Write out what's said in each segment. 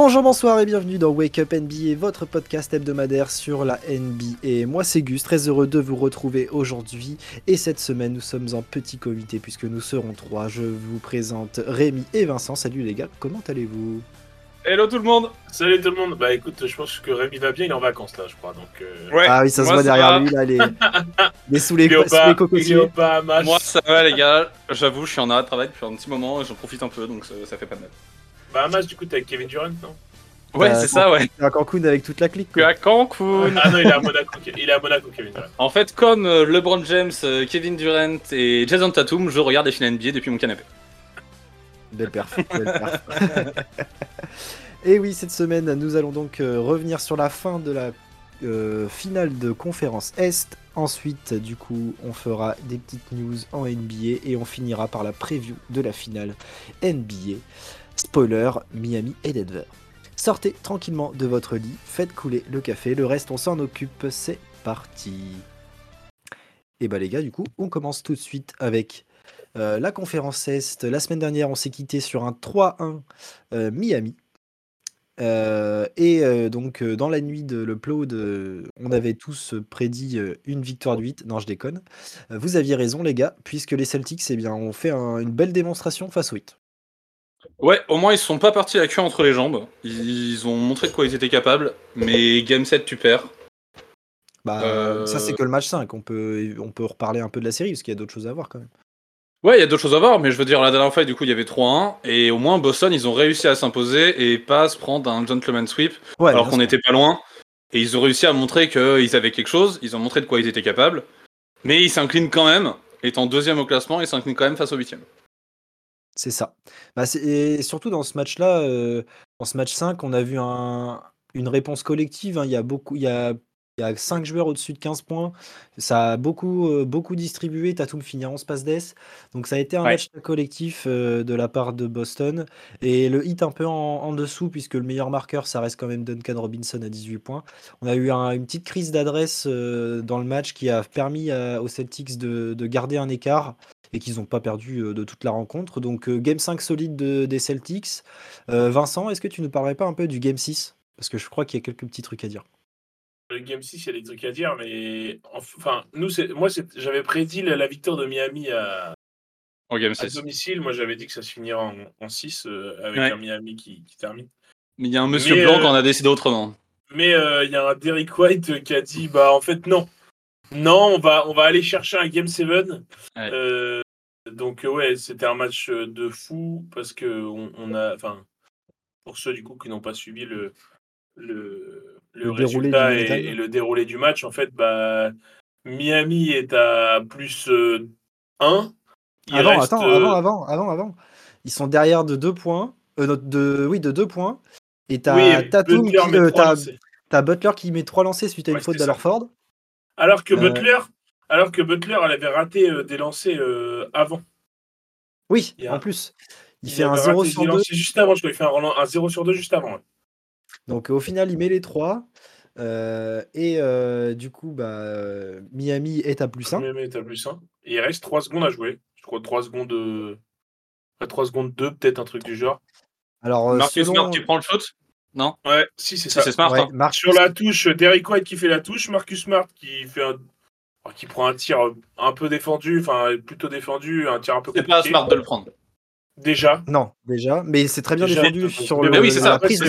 Bonjour, bonsoir et bienvenue dans Wake Up NBA, votre podcast hebdomadaire sur la NBA. Moi c'est Gus, très heureux de vous retrouver aujourd'hui. Et cette semaine, nous sommes en petit comité puisque nous serons trois. Je vous présente Rémi et Vincent. Salut les gars, comment allez-vous? Hello tout le monde Salut tout le monde Bah écoute, je pense que Rémi va bien, il est en vacances là, je crois. Donc, euh, Ouais, Ah oui, ça se voit derrière va. lui, là, les, les sous les, match. Moi ça va les gars, j'avoue je suis en arrêt de travail depuis un petit moment et j'en profite un peu donc ça, ça fait pas de mal. Bah un match du coup t'es avec Kevin Durant, non? Ouais Euh, c'est ça ouais. À Cancun avec toute la clique. Quoi. à Cancun. Ah non, il est à Monaco, il est à Monaco Kevin Durant. En fait comme euh, LeBron James, euh, Kevin Durant et Jason Tatum, je regarde les finales NBA depuis mon canapé. Belle perf. belle perf. Et oui, cette semaine, nous allons donc euh, revenir sur la fin de la euh, finale de conférence Est. Ensuite, du coup, on fera des petites news en NBA et on finira par la preview de la finale NBA. Spoiler, Miami et Denver. Sortez tranquillement de votre lit, faites couler le café, le reste on s'en occupe, c'est parti. Et bah les gars, du coup, on commence tout de suite avec euh, la conférence Est. La semaine dernière, on s'est quitté sur un 3-1 euh, Miami. Euh, et donc, dans la nuit de l'upload, on avait tous prédit une victoire de 8. Non, je déconne. Vous aviez raison, les gars, puisque les Celtics eh bien, ont fait un- une belle démonstration face aux 8. Ouais, au moins ils sont pas partis la queue entre les jambes. Ils, ont montré de quoi ils étaient capables, mais game 7 tu perds. Bah, Euh, Ça, c'est que le match 5. On peut, on peut reparler un peu de la série, parce qu'il y a d'autres choses à voir quand même. Ouais, il y a d'autres choses à voir, mais je veux dire, la dernière fois, du coup, il y avait 3-1, et au moins, Boston, ils ont réussi à s'imposer et pas se prendre un gentleman sweep, Ouais, alors qu'on n'était pas loin. Et ils ont réussi à montrer qu'ils avaient quelque chose, ils ont montré de quoi ils étaient capables, mais ils s'inclinent quand même, étant deuxième au classement, ils s'inclinent quand même face au huitième. C'est ça. Bah, et surtout dans ce match-là, dans ce match 5, on a vu un- une réponse collective. hein. Il y a beaucoup, il y a, il y a 5 joueurs au-dessus de 15 points. Ça a beaucoup, euh, beaucoup distribué. Tatum finit à 11 passes d'ess. Donc ça a été un Ouais. match collectif euh, de la part de Boston. Et le hit un peu en, en dessous, puisque le meilleur marqueur, ça reste quand même Duncan Robinson à 18 points. On a eu un- une petite crise d'adresse euh, dans le match qui a permis à- aux Celtics de, de garder un écart et qu'ils n'ont pas perdu de toute la rencontre. Donc Game 5 solide de- des Celtics. Euh, Vincent, est-ce que tu nous parlerais pas un peu du Game 6 Parce que je crois qu'il y a quelques petits trucs à dire. Le Game 6, il y a des trucs à dire, mais enfin, nous, c'est- moi j'avais prédit la, la victoire de Miami à, En game à 6. domicile. Moi j'avais dit que ça se finirait en, en 6 euh, avec Ouais. un Miami qui, qui termine. Mais il y a un monsieur Mais, blanc euh, qui en a décidé autrement. Mais euh, il y a un Derrick White qui a dit bah en fait non. Non, on va, on va aller chercher un Game 7. Ouais. Euh, donc ouais, c'était un match de fou parce que on, on a enfin pour ceux du coup qui n'ont pas suivi le le, le Le déroulé résultat du et, et le déroulé du match en fait bah Miami est à plus 1 Avant, attends, avant, avant, avant, avant. Ils sont derrière de 2 points. euh, de, oui, de 2 points. Et t'as Tatum qui, euh, t'as- Butler qui met 3 lancers suite à une Ouais, faute c'est ça. d'Alorford. Alors que Euh, Butler alors que Butler elle avait raté euh, des lancers euh, avant. Oui, a- en plus. Il, Il fait un avait 0 raté sur des 2. lancers juste avant, je crois. Il fait un, un 0 sur 2 juste avant. ouais. Donc au final, il met les 3. et euh, du coup, bah, euh, Miami est à plus 1. Miami est à plus 1. Et il reste 3 secondes à jouer. Je crois 3 secondes. euh, 3 secondes 2, peut-être un truc du genre. Alors, euh, Marcus selon- Smart qui prend le shoot Non? Ouais, si, c'est ça. c'est smart. Ouais, hein. Marcus- Sur la touche, Derrick White qui fait la touche, Marcus Smart qui fait un. qui prend un tir un peu défendu, enfin plutôt défendu, un tir un peu C'est pas smart de le prendre. Déjà. Non, déjà, mais c'est très bien Déjà, défendu sur mais le, oui, c'est ça, la prise de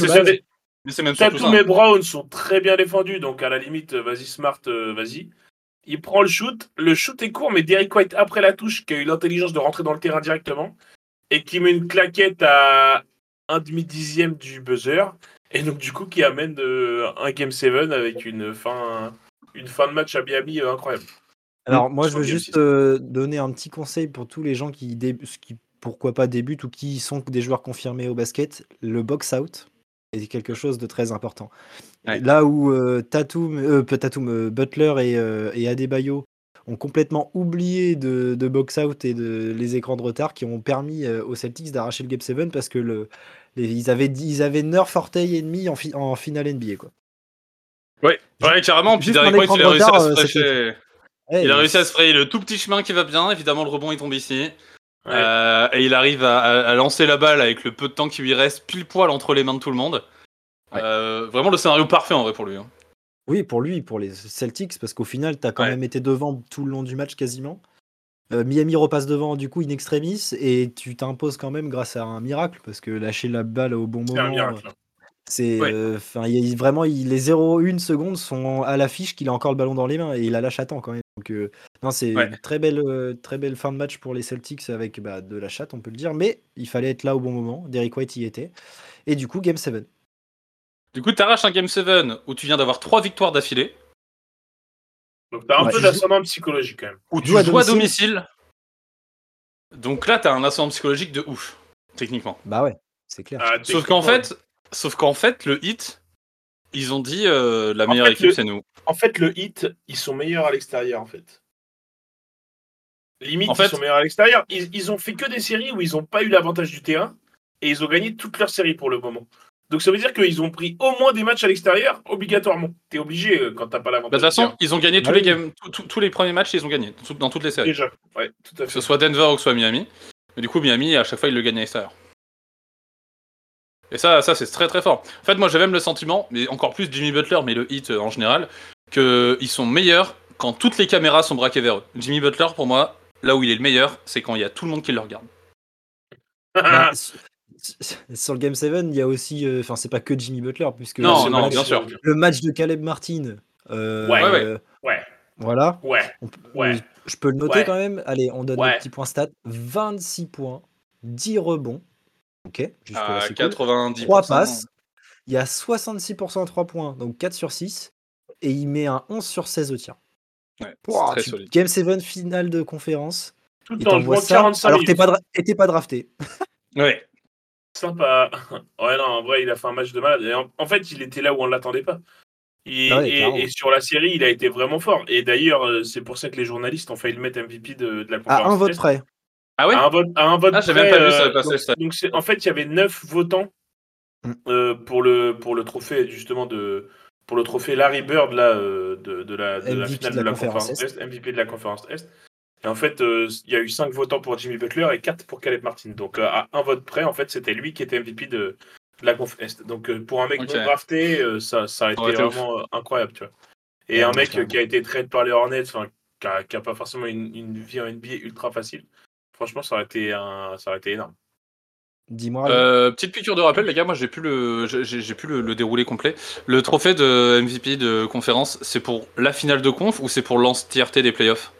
Mais c'est même surtout ça. Tatum et. Brown sont très bien défendus, donc à la limite, euh, vas-y Smart, euh, vas-y. Il prend le shoot, le shoot est court, mais Derrick White, après la touche, qui a eu l'intelligence de rentrer dans le terrain directement, et qui met une claquette à un demi-dixième du buzzer, et donc du coup qui amène euh, un Game 7 avec une fin, une fin de match à Miami euh, incroyable. Alors, moi, je veux juste 6. euh, donner un petit conseil pour tous les gens qui, dé- qui, pourquoi pas, débutent ou qui sont des joueurs confirmés au basket. Le box-out est quelque chose de très important. Ouais. Là où euh, Tatum, euh, Tatum, euh, Butler et, et Adebayo ont complètement oublié de, de box-out et de les écrans de retard qui ont permis aux Celtics d'arracher le Game 7 parce que le, les- ils, avaient, ils avaient Nerf orteil et demi en, fi- en finale NBA. Quoi. Ouais, ouais, carrément. Puis Derrick White, il de a réussi retard, à se frayer. c'était- Ouais, Il a réussi à se frayer le tout petit chemin qui va bien. Évidemment, le rebond il tombe ici. Ouais. Euh, et il arrive à, à- à lancer la balle avec le peu de temps qui lui reste pile poil entre les mains de tout le monde. Ouais. Euh, vraiment le scénario parfait en vrai pour lui. hein. Oui, pour lui, pour les Celtics, parce qu'au final, tu as quand Ouais. même été devant tout le long du match quasiment. Euh, Miami repasse devant du coup in extremis et tu t'imposes quand même grâce à un miracle parce que lâcher la balle au bon C'est moment, un miracle. hein. c'est Ouais. euh, enfin a- vraiment il- les 0,1 secondes sont à l'affiche qu'il a encore le ballon dans les mains et il la lâche à temps quand même. Donc euh, non, c'est Ouais. une très belle euh, très belle fin de match pour les Celtics avec bah, de la chatte, on peut le dire, mais il fallait être là au bon moment. Derrick White y était et du coup game 7. Du coup, t'arraches un Game 7 où tu viens d'avoir trois victoires d'affilée, Donc t'as un Ouais. peu d'ascendant psychologique quand même. où tu joues à domicile. domicile. Donc là, t'as un ascendant psychologique de ouf, techniquement. Bah ouais, c'est clair. Ah, Sauf qu'en fait, sauf qu'en fait, le hit, ils ont dit euh, la En meilleure fait, équipe, le- c'est nous. En fait, le hit, ils sont meilleurs à l'extérieur, en fait. Limite, En fait- ils sont meilleurs à l'extérieur. Ils, ils ont fait que des séries où ils n'ont pas eu l'avantage du terrain et ils ont gagné toutes leurs séries pour le moment. Donc ça veut dire qu'ils ont pris au moins des matchs à l'extérieur, obligatoirement. T'es obligé euh, quand t'as pas Bah, De l'avantage. toute façon, ils ont gagné tous Ah les games, tous- les premiers matchs, ils ont gagné tout- dans toutes les séries. Déjà, ouais, tout à Que fait. ce soit Denver ou que ce soit Miami. Mais du coup, Miami, à chaque fois, il le gagne à l'extérieur. Et ça, ça c'est très très fort. En fait, moi, j'ai même le sentiment, mais encore plus Jimmy Butler, mais le hit euh, en général, qu'ils sont meilleurs quand toutes les caméras sont braquées vers eux. Jimmy Butler, pour moi, là où il est le meilleur, c'est quand il y a tout le monde qui le regarde. Bah, sur- le Game 7, il y a aussi. euh, Enfin, c'est pas que Jimmy Butler, puisque Non, le, non, match, bien sûr. le match de Caleb Martin. euh, Ouais, ouais. euh, Ouais, Voilà. ouais. On Ouais. Je peux le noter Ouais. quand même. Allez, on donne Ouais. le petit point stat 26 points, 10 rebonds. Ok, À c'est cool. 90%. 3 passes. Il y a 66% à 3 points, donc 4 sur 6. Et il met un 11 sur 16 au tir. Ouais, c'est Ouah, très tu- solide. Game 7 finale de conférence. Tout Il en t'envoie jouant ça 45 alors que t'es pas, dra- et t'es pas drafté. Ouais. Sympa. Ouais, non, en vrai, il a fait un match de malade. En, en fait, il était là où on ne l'attendait pas. Et, Ah ouais, et- sur la série, il a été vraiment fort. Et d'ailleurs, euh, c'est pour ça que les journalistes ont failli le mettre MVP de, de la conférence. À un vote Est. près. Ah ouais À un vote, à un vote Ah, près, même pas vu ça euh, passer, donc- ça. donc c'est- en fait, il y avait neuf votants Mm. euh, pour, le, pour le trophée, justement, de, pour le trophée Larry Bird là, euh, de, de la, de la finale de la conférence Est, MVP de la conférence Est. Et en fait, euh, il y a eu cinq votants pour Jimmy Butler et quatre pour Caleb Martin. Donc, euh, à un vote près, en fait, c'était lui qui était MVP de, de la conf Est. Donc, euh, pour un mec Ok. non drafté, euh, ça, ça a été ouf. vraiment euh, incroyable, tu vois. Et Ouais, un mec euh, qui a été trade par les Hornets, enfin, qui a, qui a pas forcément une, une vie en NBA ultra facile. Franchement, ça aurait été, un, ça aurait été énorme. Dis-moi. Euh, petite piqûre de rappel, les gars, moi j'ai pu le, j'ai j'ai pu le, le dérouler complet. Le trophée de MVP de conférence, c'est pour la finale de conf ou c'est pour l'entièreté des playoffs?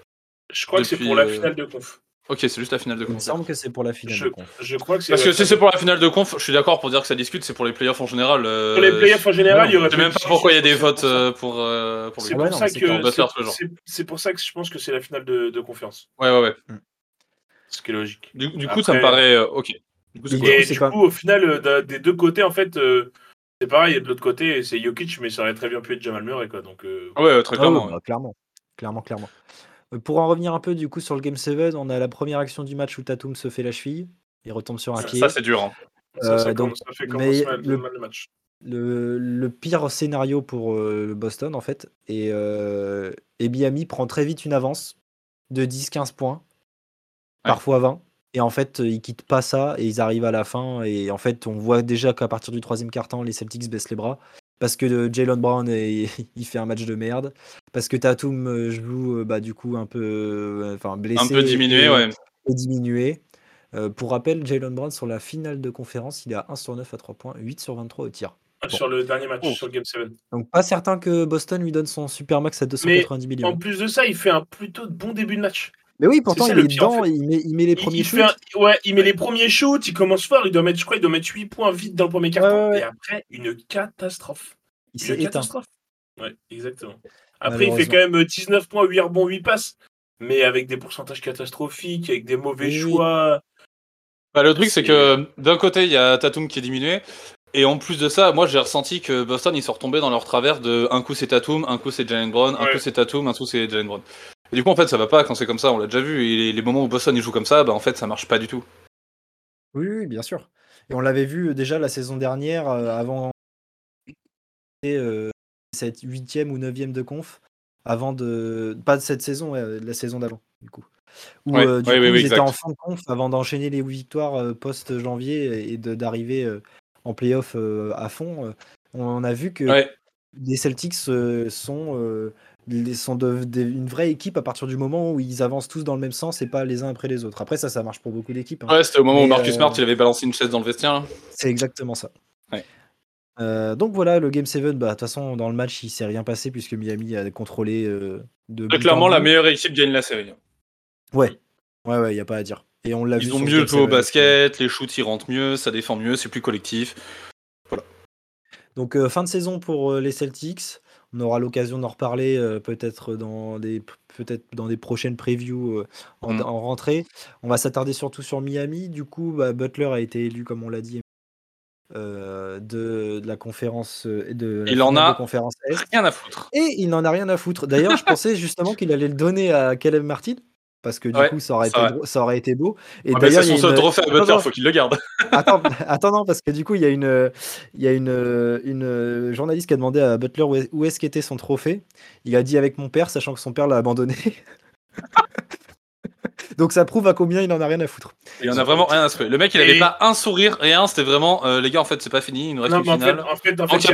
Je crois que c'est pour la euh, finale de conf. Ok, c'est juste la finale de il me conf. semble que c'est pour la finale Je, de conf. je crois que c'est. Parce que si c'est pour la finale de conf, je suis d'accord pour dire que ça discute, c'est pour les playoffs en général. euh, Pour les playoffs en général, il y aurait Je sais même pas pourquoi il y a des votes pour euh, pour, C'est pour non, ça c'est que c'est- pour ça que je pense que c'est la finale de, de conférence. Ouais, ouais, ouais. Ce qui est logique. Du, du coup, ça me paraît euh, ok. Du coup, Et cool. du Et coup, c'est du pas- coup, au final, euh, de- des deux côtés, en fait, euh, c'est pareil. Et de l'autre côté, c'est Jokic, mais ça aurait très bien pu être Jamal Murray, quoi. Donc, euh, Ouais, très Ah clairement. bah, clairement. Clairement, clairement. Euh, Pour en revenir un peu du coup sur le Game 7, on a la première action du match où Tatum se fait la cheville. Il retombe sur un Ça, pied. ça, c'est dur. hein. ça, ça donc, ça fait mais mal, le- mal le match. le, le pire scénario pour euh, le Boston en fait. Et, euh, et Miami prend très vite une avance de 10-15 points, parfois 20. Et en fait, ils quittent pas ça et ils arrivent à la fin. Et en fait, on voit déjà qu'à partir du troisième quart-temps, les Celtics baissent les bras. Parce que euh, Jalen Brown, est- il fait un match de merde. Parce que Tatum euh, joue euh, bah, du coup un peu enfin, blessé. Un peu diminué, et- ouais. et diminué. Euh, pour rappel, Jalen Brown sur la finale de conférence, il est à 1 sur 9 à 3 points, 8 sur 23 au tir. Bon. Sur le dernier match, Oh. sur le Game 7. Donc pas certain que Boston lui donne son super max à 290 millions. En plus de ça, il fait un plutôt bon début de match. Mais oui, pourtant ça, il le est pire, en dedans, fait. il, met, il met les premiers il shoots. fait un- ouais, il met les premiers shoots, il commence fort, il doit mettre, je crois, il doit mettre 8 points vite dans le premier quart Ouais, ouais, ouais. Et après, une catastrophe. Il Une s'est éteint. catastrophe. Ouais, exactement. Après, il fait quand même 19 points, 8 rebonds, 8 passes. Mais avec des pourcentages catastrophiques, avec des mauvais Oui. choix. Bah, le truc, c'est C'est- que d'un côté, il y a Tatum qui est diminué. Et en plus de ça, moi j'ai ressenti que Boston ils sont retombés dans leur travers de un coup c'est Tatum, un coup c'est Jalen Brown, un Ouais. coup c'est Tatum, un coup c'est Jalen Brown. Et du coup en fait ça va pas quand c'est comme ça, on l'a déjà vu. Et les, moments où Boston jouent comme ça, bah en fait ça marche pas du tout. Oui, oui, bien sûr. Et on l'avait vu déjà la saison dernière, euh, avant euh, cette huitième ou neuvième de conf, avant de pas de cette saison, ouais, de la saison d'avant du coup. Où Ouais, euh, du ouais, coup en fin de conf avant d'enchaîner les victoires euh, post-janvier et de- d'arriver euh, en playoff euh, à fond. euh. On a vu que les Celtics euh, sont, euh, les- sont de- de- une vraie équipe à partir du moment où ils avancent tous dans le même sens et pas les uns après les autres. Après, ça, ça marche pour beaucoup d'équipes. hein. Ouais, c'était au moment où Marcus euh, Smart il avait balancé une chaise dans le vestiaire. C'est exactement ça. Ouais. Euh, donc voilà, le Game 7, bah, de toute façon, dans le match, il s'est rien passé puisque Miami a contrôlé euh, de clairement, en la meilleure équipe gagne la série. Ouais, ouais, ouais, y a pas à dire. Et on l'a vu Ils ont le mieux joué au 7, basket, les shoots ils rentrent mieux, ça défend mieux, c'est plus collectif. Donc euh, fin de saison pour les Celtics. On aura l'occasion d'en reparler euh, peut-être dans des peut-être dans des prochaines previews euh, en, Mm. en rentrée. On va s'attarder surtout sur Miami. Du coup, bah, Butler a été élu, comme on l'a dit, euh, de, de la conférence de la Il en a conférence. Rien à foutre. Et il n'en a rien à foutre. D'ailleurs, je pensais justement qu'il allait le donner à Caleb Martin. Parce que du Ouais, coup, ça aurait, été vrai. dro- ça aurait été beau. Et Ah, d'ailleurs, c'est il y son a seul une- trophée à Butler, faut qu'il le garde. attends, attends, non, parce que du coup, il y a une, il y a une, une journaliste qui a demandé à Butler où est- où est-ce qu'était son trophée. Il a dit avec mon père, sachant que son père l'a abandonné. Donc ça prouve à combien il en a rien à foutre. Il en a vraiment rien à se faire. Le mec, il Et- avait pas un sourire, rien. C'était vraiment, euh, les gars, en fait, c'est pas fini. Il nous reste Non, une mais en fait, finale. en fait, en reste il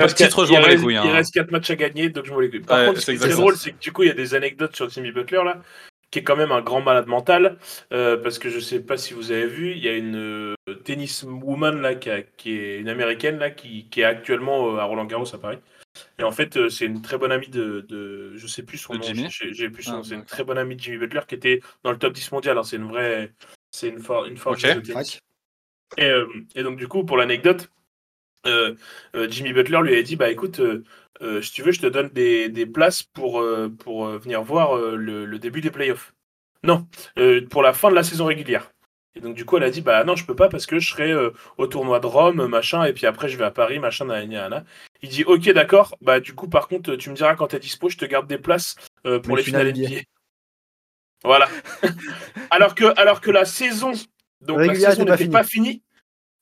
reste- couilles, hein. Il reste 4 matchs à gagner, donc je m'en les couilles. Par Ouais, contre, ce c'est qui est très drôle, c'est que du coup, il y a des anecdotes sur Jimmy Butler là, qui est quand même un grand malade mental, euh, parce que je sais pas si vous avez vu, il y a une euh, tennis woman là, qui, a- qui est une américaine là, qui, qui est actuellement euh, à Roland Garros à Paris. Et en fait, euh, c'est une très bonne amie de, de je sais plus son De nom, Jimmy j'ai j'ai plus son Ah, nom, c'est une très bonne amie de Jimmy Butler qui était dans le top 10 mondial. hein, c'est une vraie, c'est une, for- une force Ok. de tennis. Et, euh, et donc, du coup, pour l'anecdote, Jimmy Butler lui a dit Bah écoute, euh, euh, si tu veux, je te donne des, des places pour, euh, pour euh, venir voir euh, le, le début des playoffs. Non, euh, pour la fin de la saison régulière. Et donc, du coup, elle a dit Bah non, je peux pas parce que je serai euh, au tournoi de Rome, machin, et puis après, je vais à Paris, machin, nanana, nanana. Il dit Ok, d'accord, bah du coup, par contre, tu me diras quand t'es dispo, je te garde des places euh, pour Les les finales NBA. Voilà. alors, que, alors que la saison, donc la saison était pas n'était finie. pas finie,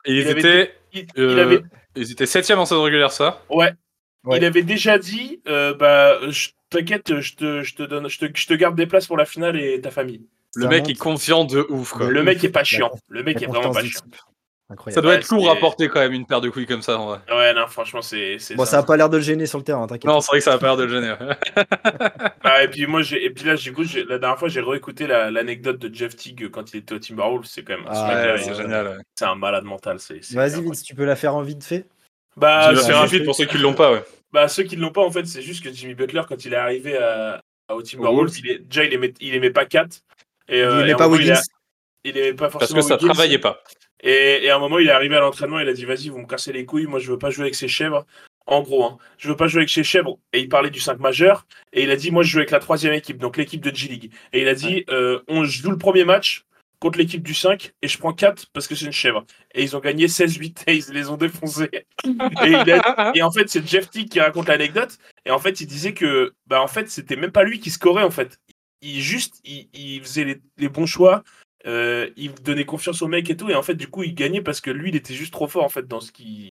Et ils il avait euh, il avait ils étaient septième en saison régulière, ça. Ouais. Ouais. Il avait déjà dit, euh, bah, je- t'inquiète, je te, je te donne, je te, je te garde des places pour la finale et ta famille. Le Ça mec est confiant de ouf, quoi. Le mec est pas chiant. Le mec La est vraiment pas chiant. Incroyable. Ça doit Ouais, être lourd à porter quand même une paire de couilles comme ça. en vrai. Ouais, non, franchement, c'est. Bon, ça a pas l'air de le gêner sur le terrain, t'inquiète. Non, c'est vrai que ça va pas l'air de le gêner. Ah, et puis moi, j'ai, et puis là, j'écoute, j'ai- la dernière fois, j'ai réécouté la- l'anecdote de Jeff Teague quand il était au Timberwolves. C'est quand même, Ah, Ouais, c'est génial. ouais. c'est un malade mental. Vas-y. Vince, tu peux la faire en vite fait? Bah, Je vais c'est faire rapide pour ceux qui l'ont pas, ouais. Bah, ceux qui ne l'ont pas, en fait, c'est juste que Jimmy Butler, quand il est arrivé à, à- au Timberwolves, Wolves. il est, déjà, il aimait, il aimait pas Kat. Et, Il euh, et aimait pas il, a- Wiggins. il aimait pas Parce forcément que ça Wiggins. travaillait pas. Et, et à un moment, il est arrivé à l'entraînement, il a dit Vas-y, vous me cassez les couilles, moi je veux pas jouer avec ces chèvres. En gros, hein, je veux pas jouer avec ces chèvres. Et il parlait du 5 majeur. Et il a dit Moi je joue avec la troisième équipe, donc l'équipe de G-League. Et il a dit euh, On joue le premier match contre l'équipe du 5 et je prends 4 parce que c'est une chèvre. Et ils ont gagné 16-8 et ils les ont défoncés. et, il a- et en fait, c'est Jeff Teague qui raconte l'anecdote. Et en fait, il disait que bah, en fait, c'était même pas lui qui scorait en fait. Il juste, il, il faisait les, les bons choix. Euh, il donnait confiance au mec et tout, et en fait, du coup, il gagnait parce que lui, il était juste trop fort en fait dans ce qu'il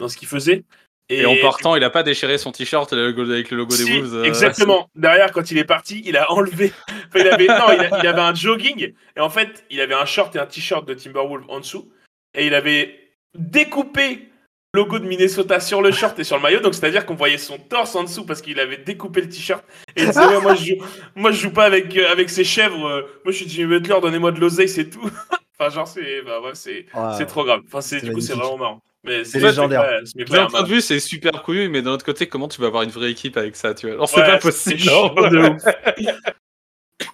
dans ce qu'il faisait. Et en partant, il a pas déchiré son t-shirt avec le logo des Wolves. euh, Exactement. Derrière, quand il est parti, il a enlevé. Enfin, il avait, non, il, a- il avait un jogging et en fait, il avait un short et un t-shirt de Timberwolves en dessous et il avait découpé logo de Minnesota sur le short et sur le maillot. Donc, c'est-à-dire qu'on voyait son torse en dessous parce qu'il avait découpé le t-shirt et il disait ouais, moi, je joue, moi, je joue pas avec euh, avec ces chèvres. euh, moi, je suis Jimmy Butler. Donnez-moi de l'oseille, c'est tout. enfin, genre, c'est, bah, ouais, c'est, c'est trop grave. Enfin, c'est, du coup, c'est vraiment marrant. Mais C'est légendaire. D'un un point de vue, c'est super couillu, mais d'un autre côté, comment tu vas avoir une vraie équipe avec ça, tu vois? Alors, c'est Ouais, pas c'est possible. de ouf.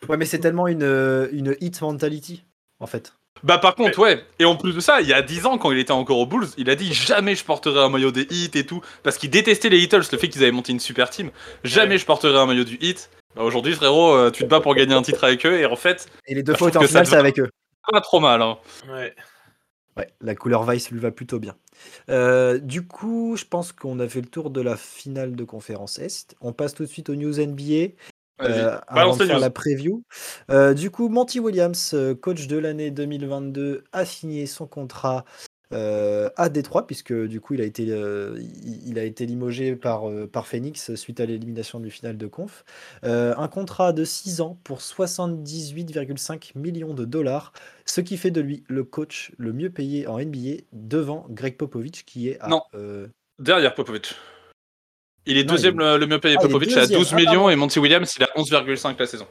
Ouais, mais c'est tellement une, euh, une hit mentality, en fait. Bah, par contre, ouais. Et en plus de ça, il y a 10 ans, quand il était encore aux Bulls, il a dit jamais je porterai un maillot des Heat et tout. Parce qu'il détestait les Heatles, le fait qu'ils avaient monté une super team. Jamais Ouais. je porterai un maillot du Heat. Bah, aujourd'hui, frérot, euh, tu te bats pour gagner un titre avec eux, et en fait, Et les deux Bah, fois en que ça finale, c'est avec eux. pas trop mal. Hein. Ouais. Ouais, la couleur Vice lui va plutôt bien. Euh, du coup, je pense qu'on a fait le tour de la finale de conférence Est. On passe tout de suite aux news NBA. Euh, avant de faire la preview. Euh, du coup, Monty Williams, euh, coach de l'année 2022, a signé son contrat euh, à Détroit, puisque du coup, il a été, il, a été limogé par, par Phoenix suite à l'élimination du final de conf. Un contrat de 6 ans pour 78,5 millions de dollars, ce qui fait de lui le coach le mieux payé en NBA devant Greg Popovich, qui est à Non. Derrière Popovic. Il est Non, deuxième il le, mieux payé. Ah, il est Popovic à deuxième. 12 Ah, millions et Monty Williams il a 11,5 la saison.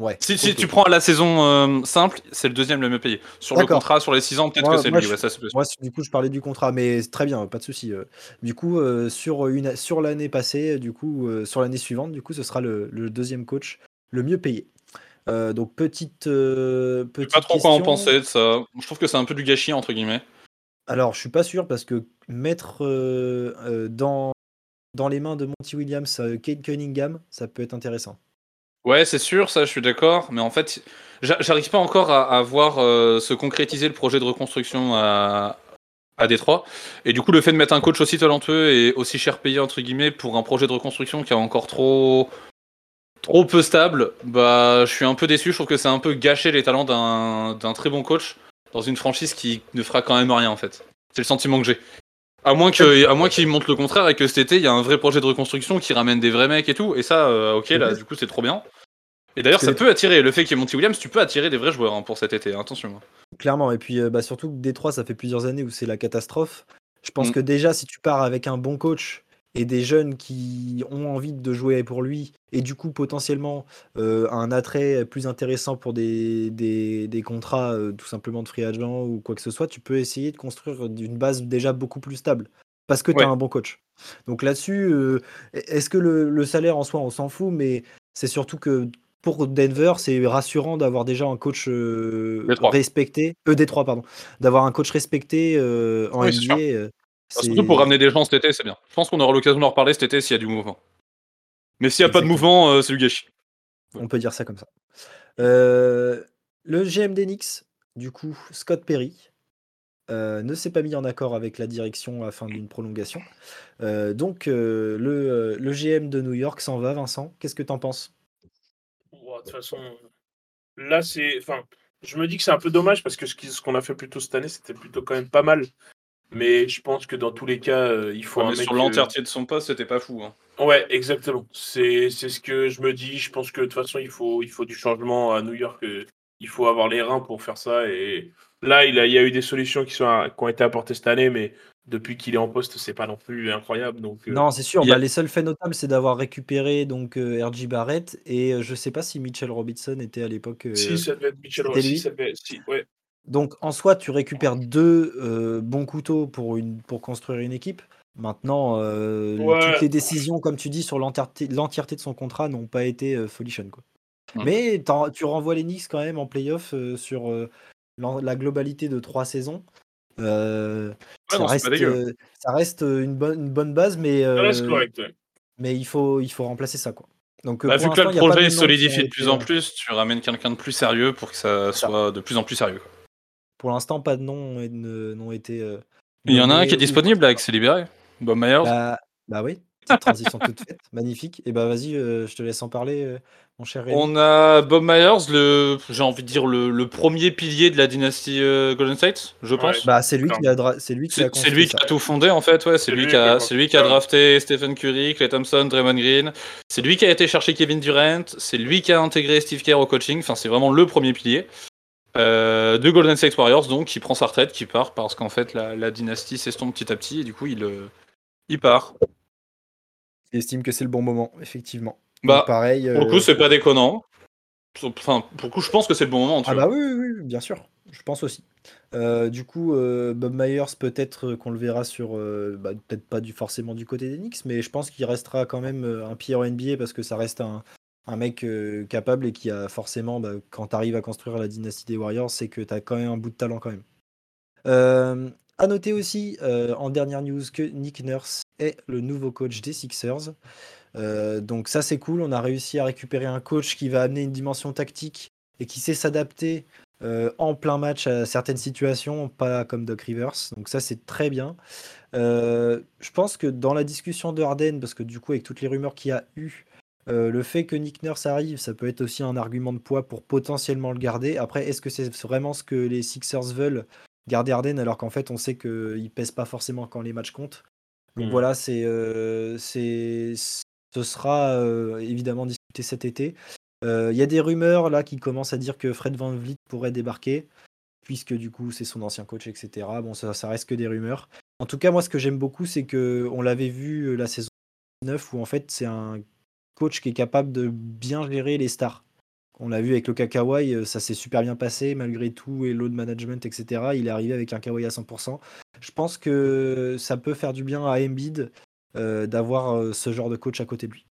Ouais. Si, si tu prends la saison euh, simple, c'est le deuxième le mieux payé. Sur le contrat, sur les 6 ans, peut-être que c'est lui. ouais, ça. Moi, du coup, je parlais du contrat, mais très bien, pas de souci. euh. Du coup, euh, sur une, sur l'année passée, du coup, euh, sur l'année suivante, du coup, ce sera le, le deuxième coach le mieux payé. Donc petite, petite pas trop quoi en penser de ça. Je trouve que c'est un peu du gâchis, entre guillemets. Alors, je suis pas sûr parce que mettre dans dans les mains de Monty Williams, euh, Kate Cunningham, ça peut être intéressant. Ouais, c'est sûr, ça, je suis d'accord. Mais en fait, j'a- j'arrive pas encore à, voir euh, se concrétiser le projet de reconstruction à, à Détroit. Et du coup, le fait de mettre un coach aussi talentueux et aussi cher payé, entre guillemets, pour un projet de reconstruction qui est encore trop trop peu stable, bah, je suis un peu déçu. Je trouve que c'est un peu gâcher les talents d'un très bon coach dans une franchise qui ne fera quand même rien, en fait. C'est le sentiment que j'ai. À moins que, à moins qu'il montre le contraire et que cet été il y a un vrai projet de reconstruction qui ramène des vrais mecs et tout. Et ça, euh, ok, là, Mhm. du coup, c'est trop bien. Et d'ailleurs, ça peut attirer le fait qu'il y ait Monty Williams. Tu peux attirer des vrais joueurs hein, pour cet été. Attention. Clairement, et puis euh, bah, surtout que Détroit, ça fait plusieurs années où c'est la catastrophe. Je pense Mm. que déjà, si tu pars avec un bon coach et des jeunes qui ont envie de jouer pour lui, et du coup potentiellement euh, un attrait plus intéressant pour des, des, des contrats euh, tout simplement de free agent ou quoi que ce soit, tu peux essayer de construire une base déjà beaucoup plus stable. Parce que tu as Ouais. un bon coach. Donc là-dessus, euh, est-ce que le, le salaire en soi, on s'en fout, mais c'est surtout que pour Denver, c'est rassurant d'avoir déjà un coach respecté, euh, Détroit, pardon, d'avoir un coach respecté euh, en Oui, NBA. Surtout pour ramener des gens cet été, c'est bien. Je pense qu'on aura l'occasion d'en reparler cet été s'il y a du mouvement. Mais s'il n'y a pas de mouvement, euh, c'est du gâchis. On peut dire ça comme ça. Euh, le GM d'Enix, du coup, Scott Perry, euh, ne s'est pas mis en accord avec la direction afin d'une prolongation. Euh, donc, euh, le, euh, le GM de New York s'en va, Vincent. Qu'est-ce que t'en penses? De toute façon, là, c'est. Enfin, je me dis que c'est un peu dommage parce que ce qu'on a fait plutôt cette année, c'était plutôt quand même pas mal. Mais je pense que dans tous les cas, euh, il faut Ouais, un mais mec. sur euh, l'entièreté de son poste, c'était pas fou. hein. Ouais, exactement. C'est c'est ce que je me dis. Je pense que de toute façon, il faut, il faut du changement à New York. euh, Il faut avoir les reins pour faire ça. Et là, il, a, il y a eu des solutions qui, sont, qui ont été apportées cette année, mais depuis qu'il est en poste, c'est pas non plus incroyable. Donc, euh, Non, c'est sûr. a- bah, les seuls faits notables, c'est d'avoir récupéré donc euh, RJ Barrett et euh, je sais pas si Mitchell Robinson était à l'époque. euh, si ça devait être Mitchell devait- si, ouais. Donc en soi, tu récupères deux euh, bons couteaux pour, une, pour construire une équipe. Maintenant, euh, Ouais. toutes les décisions, comme tu dis, sur l'entièreté de son contrat n'ont pas été euh. Quoi. Mm. Mais tu renvoies les Knicks quand même en playoff euh, sur la globalité de trois saisons. Ouais, ça, non, reste, ça une bonne, une bonne base, mais, Ça reste correct. ouais. mais il, faut, il faut remplacer ça. Quoi. Donc, Bah, vu que là, le projet ont solidifie de plus en plus, tu ramènes quelqu'un de plus sérieux pour que ça soit de plus en plus sérieux. quoi. Pour l'instant, pas de noms n'ont été. euh, Il y en a un qui est disponible avec s'est libéré. Bob Myers. Bah, bah oui, petite transition toute faite, magnifique. Et bah vas-y, euh, je te laisse en parler, euh, mon cher Rémi. On a Bob Myers, le, j'ai envie de dire le, le premier pilier de la dynastie euh, Golden State, je pense. Ouais. Bah c'est lui qui a, c'est lui qui a C'est c'est construit lui qui ça. a tout fondé en fait, ouais. C'est lui, qui a, c'est lui qui a drafté Stephen Curry, Clay Thompson, Draymond Green. C'est lui qui a été chercher Kevin Durant. C'est lui qui a intégré Steve Kerr au coaching. Enfin, c'est vraiment le premier pilier euh, de Golden State Warriors, donc qui prend sa retraite, qui part parce qu'en fait la, la dynastie s'estompe petit à petit et du coup il, euh, il part. Il estime que c'est le bon moment, effectivement. Bah, Donc, pareil. Pour le euh, coup, c'est pas déconnant. Enfin, pour le coup, je pense que c'est le bon moment. Tu Ah vois. bah oui, oui, oui, bien sûr, je pense aussi. Euh, du coup, euh, Bob Myers, peut-être qu'on le verra sur, euh, bah, peut-être pas du, forcément du côté des Knicks, mais je pense qu'il restera quand même euh, un pied en NBA parce que ça reste un, un mec euh, capable et qui a forcément, bah, quand tu arrives à construire la dynastie des Warriors, c'est que tu as quand même un bout de talent quand même. Euh, à noter aussi, euh, en dernière news, que Nick Nurse est le nouveau coach des Sixers. Donc ça c'est cool, on a réussi à récupérer un coach qui va amener une dimension tactique et qui sait s'adapter en plein match à certaines situations, pas comme Doc Rivers. Donc ça c'est très bien. Je pense que dans la discussion de Harden, parce que du coup avec toutes les rumeurs qu'il y a eu, euh, le fait que Nick Nurse arrive, ça peut être aussi un argument de poids pour potentiellement le garder. Après, est-ce que c'est vraiment ce que les Sixers veulent garder Harden alors qu'en fait on sait qu'il pèse pas forcément quand les matchs comptent? Donc Mhm. voilà, c'est euh, c'est ce sera euh, évidemment discuté cet été. Il y a des rumeurs là qui commencent à dire que Fred Van Vliet pourrait débarquer, puisque du coup c'est son ancien coach, etc. Bon, ça, ça reste que des rumeurs. En tout cas, moi, ce que j'aime beaucoup, c'est que on l'avait vu la saison 9 où en fait, c'est un coach qui est capable de bien gérer les stars. On l'a vu avec le Kakawai, euh, ça s'est super bien passé malgré tout et load management, etc. Il est arrivé avec un Kawhi à 100%. Je pense que ça peut faire du bien à Embiid euh, d'avoir euh, ce genre de coach à côté de lui.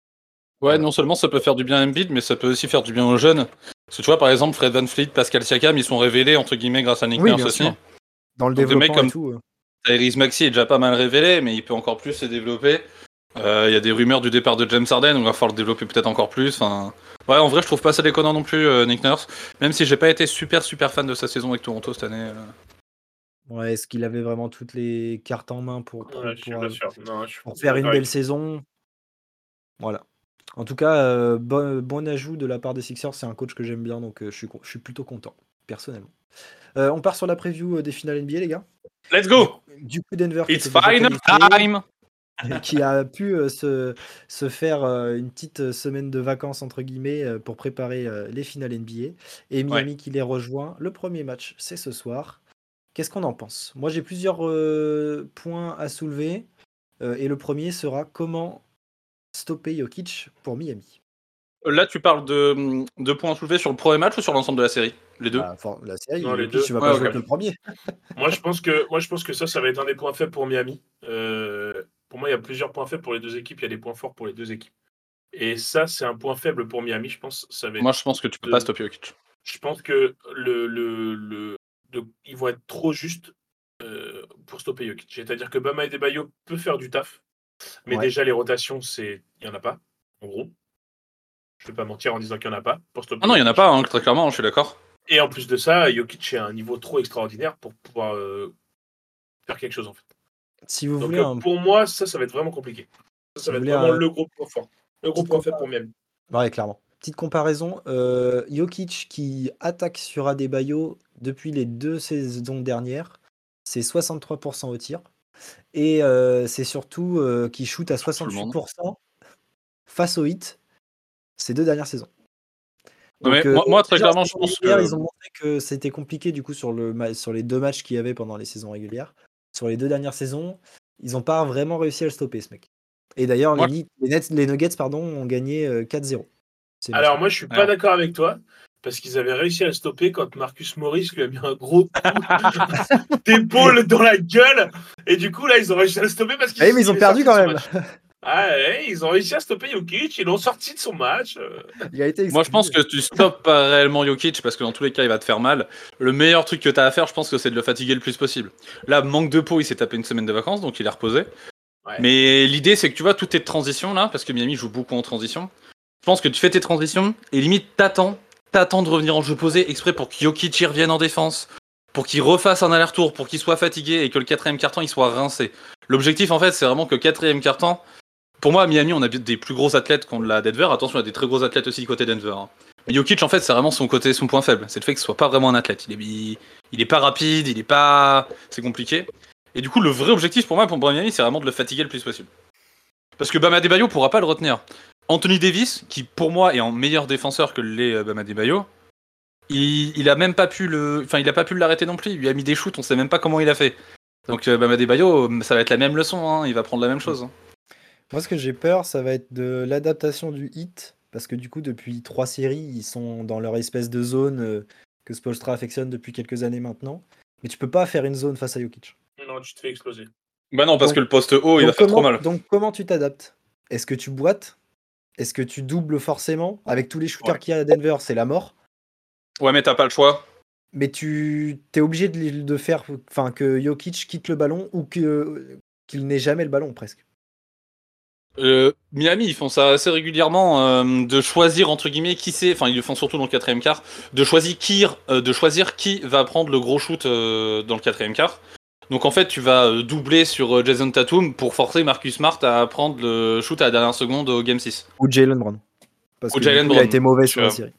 Ouais, non seulement ça peut faire du bien à Embiid, mais ça peut aussi faire du bien aux jeunes. Parce que tu vois, par exemple, Fred Van Fleet, Pascal Siakam, ils sont révélés, entre guillemets, grâce à Nick Oui, Nurse bien aussi. sûr. Dans le Donc, des mecs développement comme- et tout. Tyrese Maxey est déjà pas mal révélé, mais il peut encore plus se développer. Euh, Il y a des rumeurs du départ de James Harden, il va falloir le développer peut-être encore plus. Enfin, ouais, en vrai, je trouve pas ça déconnant non plus, euh, Nick Nurse. Même si j'ai pas été super super fan de sa saison avec Toronto cette année. euh. Ouais, est-ce qu'il avait vraiment toutes les cartes en main pour, pour, Ouais, je suis pour, pas euh, sûr. Non, je suis pour faire une belle saison? Voilà. En tout cas, euh, bon, bon ajout de la part des Sixers. C'est un coach que j'aime bien, donc euh, je, suis, con- je suis plutôt content, personnellement. Euh, on part sur la preview des finales NBA, les gars. Let's go! Du coup, Denver It's final time! Qui a pu euh, se, se faire euh, une petite euh, semaine de vacances, entre guillemets, euh, pour préparer euh, les finales NBA. Et Miami qui les rejoint. Le premier match, c'est ce soir. Qu'est-ce qu'on en pense? Moi, j'ai plusieurs euh, points à soulever. Euh, et le premier sera comment stopper Jokic pour Miami? Là, tu parles de, de points soulevés sur le premier match ou sur l'ensemble de la série? Les deux? Bah, for- la série, Non, les deux. tu vas Ouais, pas jouer que le premier. Moi, je pense que, moi, je pense que ça, ça va être un des points faibles pour Miami. Euh, pour moi, il y a plusieurs points faibles pour les deux équipes. Il y a des points forts pour les deux équipes. Et ça, c'est un point faible pour Miami. Je pense, ça va être Moi, je pense que tu peux pas stopper Jokic. je pense que le, le, le- ils vont être trop justes euh, pour stopper Jokic. C'est-à-dire que Bama et Debayo peut faire du taf, mais Ouais. déjà les rotations, c'est il y en a pas, en gros. Je vais pas mentir en disant qu'il y en a pas pour stopper. Ah non, il y en a pas, hein, très clairement, je suis d'accord. Et en plus de ça, Jokic est à un niveau trop extraordinaire pour pouvoir euh, faire quelque chose en fait. Si vous Donc voulez euh, un pour moi, ça, ça va être vraiment compliqué. Ça, ça va être vraiment un- le gros point fort, le gros Petite point faible pour Miami. Ouais, clairement. Petite comparaison, euh, Jokic qui attaque sur Adebayo depuis les deux saisons dernières, c'est 63% au tir. Et euh, c'est surtout euh, qui shoot à Tout le monde. 68% face au hit ces deux dernières saisons. Euh, moi- moi, très déjà, clairement, en je pense que- Ils ont montré que c'était compliqué du coup sur, le, sur les deux matchs qu'il y avait pendant les saisons régulières. Sur les deux dernières saisons, ils n'ont pas vraiment réussi à le stopper, ce mec. Et d'ailleurs, Moi, les, Ni- les, Nets- les Nuggets pardon, ont gagné euh, 4-0. C'est Alors moi, je suis pas d'accord avec toi. Parce qu'ils avaient réussi à le stopper quand Marcus Morris lui a mis un gros coup d'épaule dans la gueule. Et du coup, là, ils ont réussi à le stopper parce qu'ils Ah oui, mais ils ont perdu quand même. Ah ouais, ils ont réussi à stopper Jokic, ils l'ont sorti de son match. Il a été Moi, je pense que tu stoppes pas réellement Jokic parce que dans tous les cas, il va te faire mal. Le meilleur truc que tu as à faire, je pense que c'est de le fatiguer le plus possible. Là, manque de peau, il s'est tapé une semaine de vacances, donc il est reposé. Ouais. Mais l'idée, c'est que tu vois, tout est de transition là, parce que Miami joue beaucoup en transition. Je pense que tu fais tes transitions et limite t'attends, t'attends de revenir en jeu posé exprès pour que Jokic y revienne en défense, pour qu'il refasse un aller-retour, pour qu'il soit fatigué et que le quatrième carton il soit rincé. L'objectif en fait, c'est vraiment que le quatrième carton. Pour moi, à Miami, on a des plus gros athlètes qu'on l'a à Denver. Attention, y a des très gros athlètes aussi côté Denver. hein. Mais Jokic, en fait, c'est vraiment son côté, son point faible. C'est le fait ce soit pas vraiment un athlète. Il est, il, est pas rapide, il est pas. C'est compliqué. Et du coup, le vrai objectif pour moi, pour Miami, c'est vraiment de le fatiguer le plus possible. Parce que Bama Adebayo pourra pas le retenir. Anthony Davis, qui pour moi est en meilleur défenseur que l'est euh, Bama il, il a même pas pu le, enfin, il a pas pu l'arrêter non plus. Il a mis des shoots, on sait même pas comment il a fait. Donc euh, Bama euh, ça va être la même leçon. hein. Il va prendre la même chose. hein. Moi, ce que j'ai peur, ça va être de l'adaptation du hit. Parce que du coup, depuis trois séries, ils sont dans leur espèce de zone euh, que Spolstra affectionne depuis quelques années maintenant. Mais tu peux pas faire une zone face à Jokic. Non, tu te fais exploser. Bah non, parce Donc- que le poste haut, il va faire comment, trop mal. donc comment tu t'adaptes? Est-ce que tu boites? Est-ce que tu doubles forcément? Avec tous les shooters Ouais. qu'il y a à Denver, c'est la mort. Ouais, mais t'as pas le choix. Mais tu es obligé de, faire enfin, que Jokic quitte le ballon ou que qu'il n'ait jamais le ballon presque. Euh, Miami, ils font ça assez régulièrement, euh, de choisir entre guillemets qui c'est, enfin ils le font surtout dans le quatrième quart, de choisir qui, euh, de choisir qui va prendre le gros shoot dans le quatrième quart. Donc en fait, tu vas doubler sur Jason Tatum pour forcer Marcus Smart à prendre le shoot à la dernière seconde au game 6. Ou Jalen Brown. Parce Ou que Jalen coup, il a Brown, été mauvais sur la série.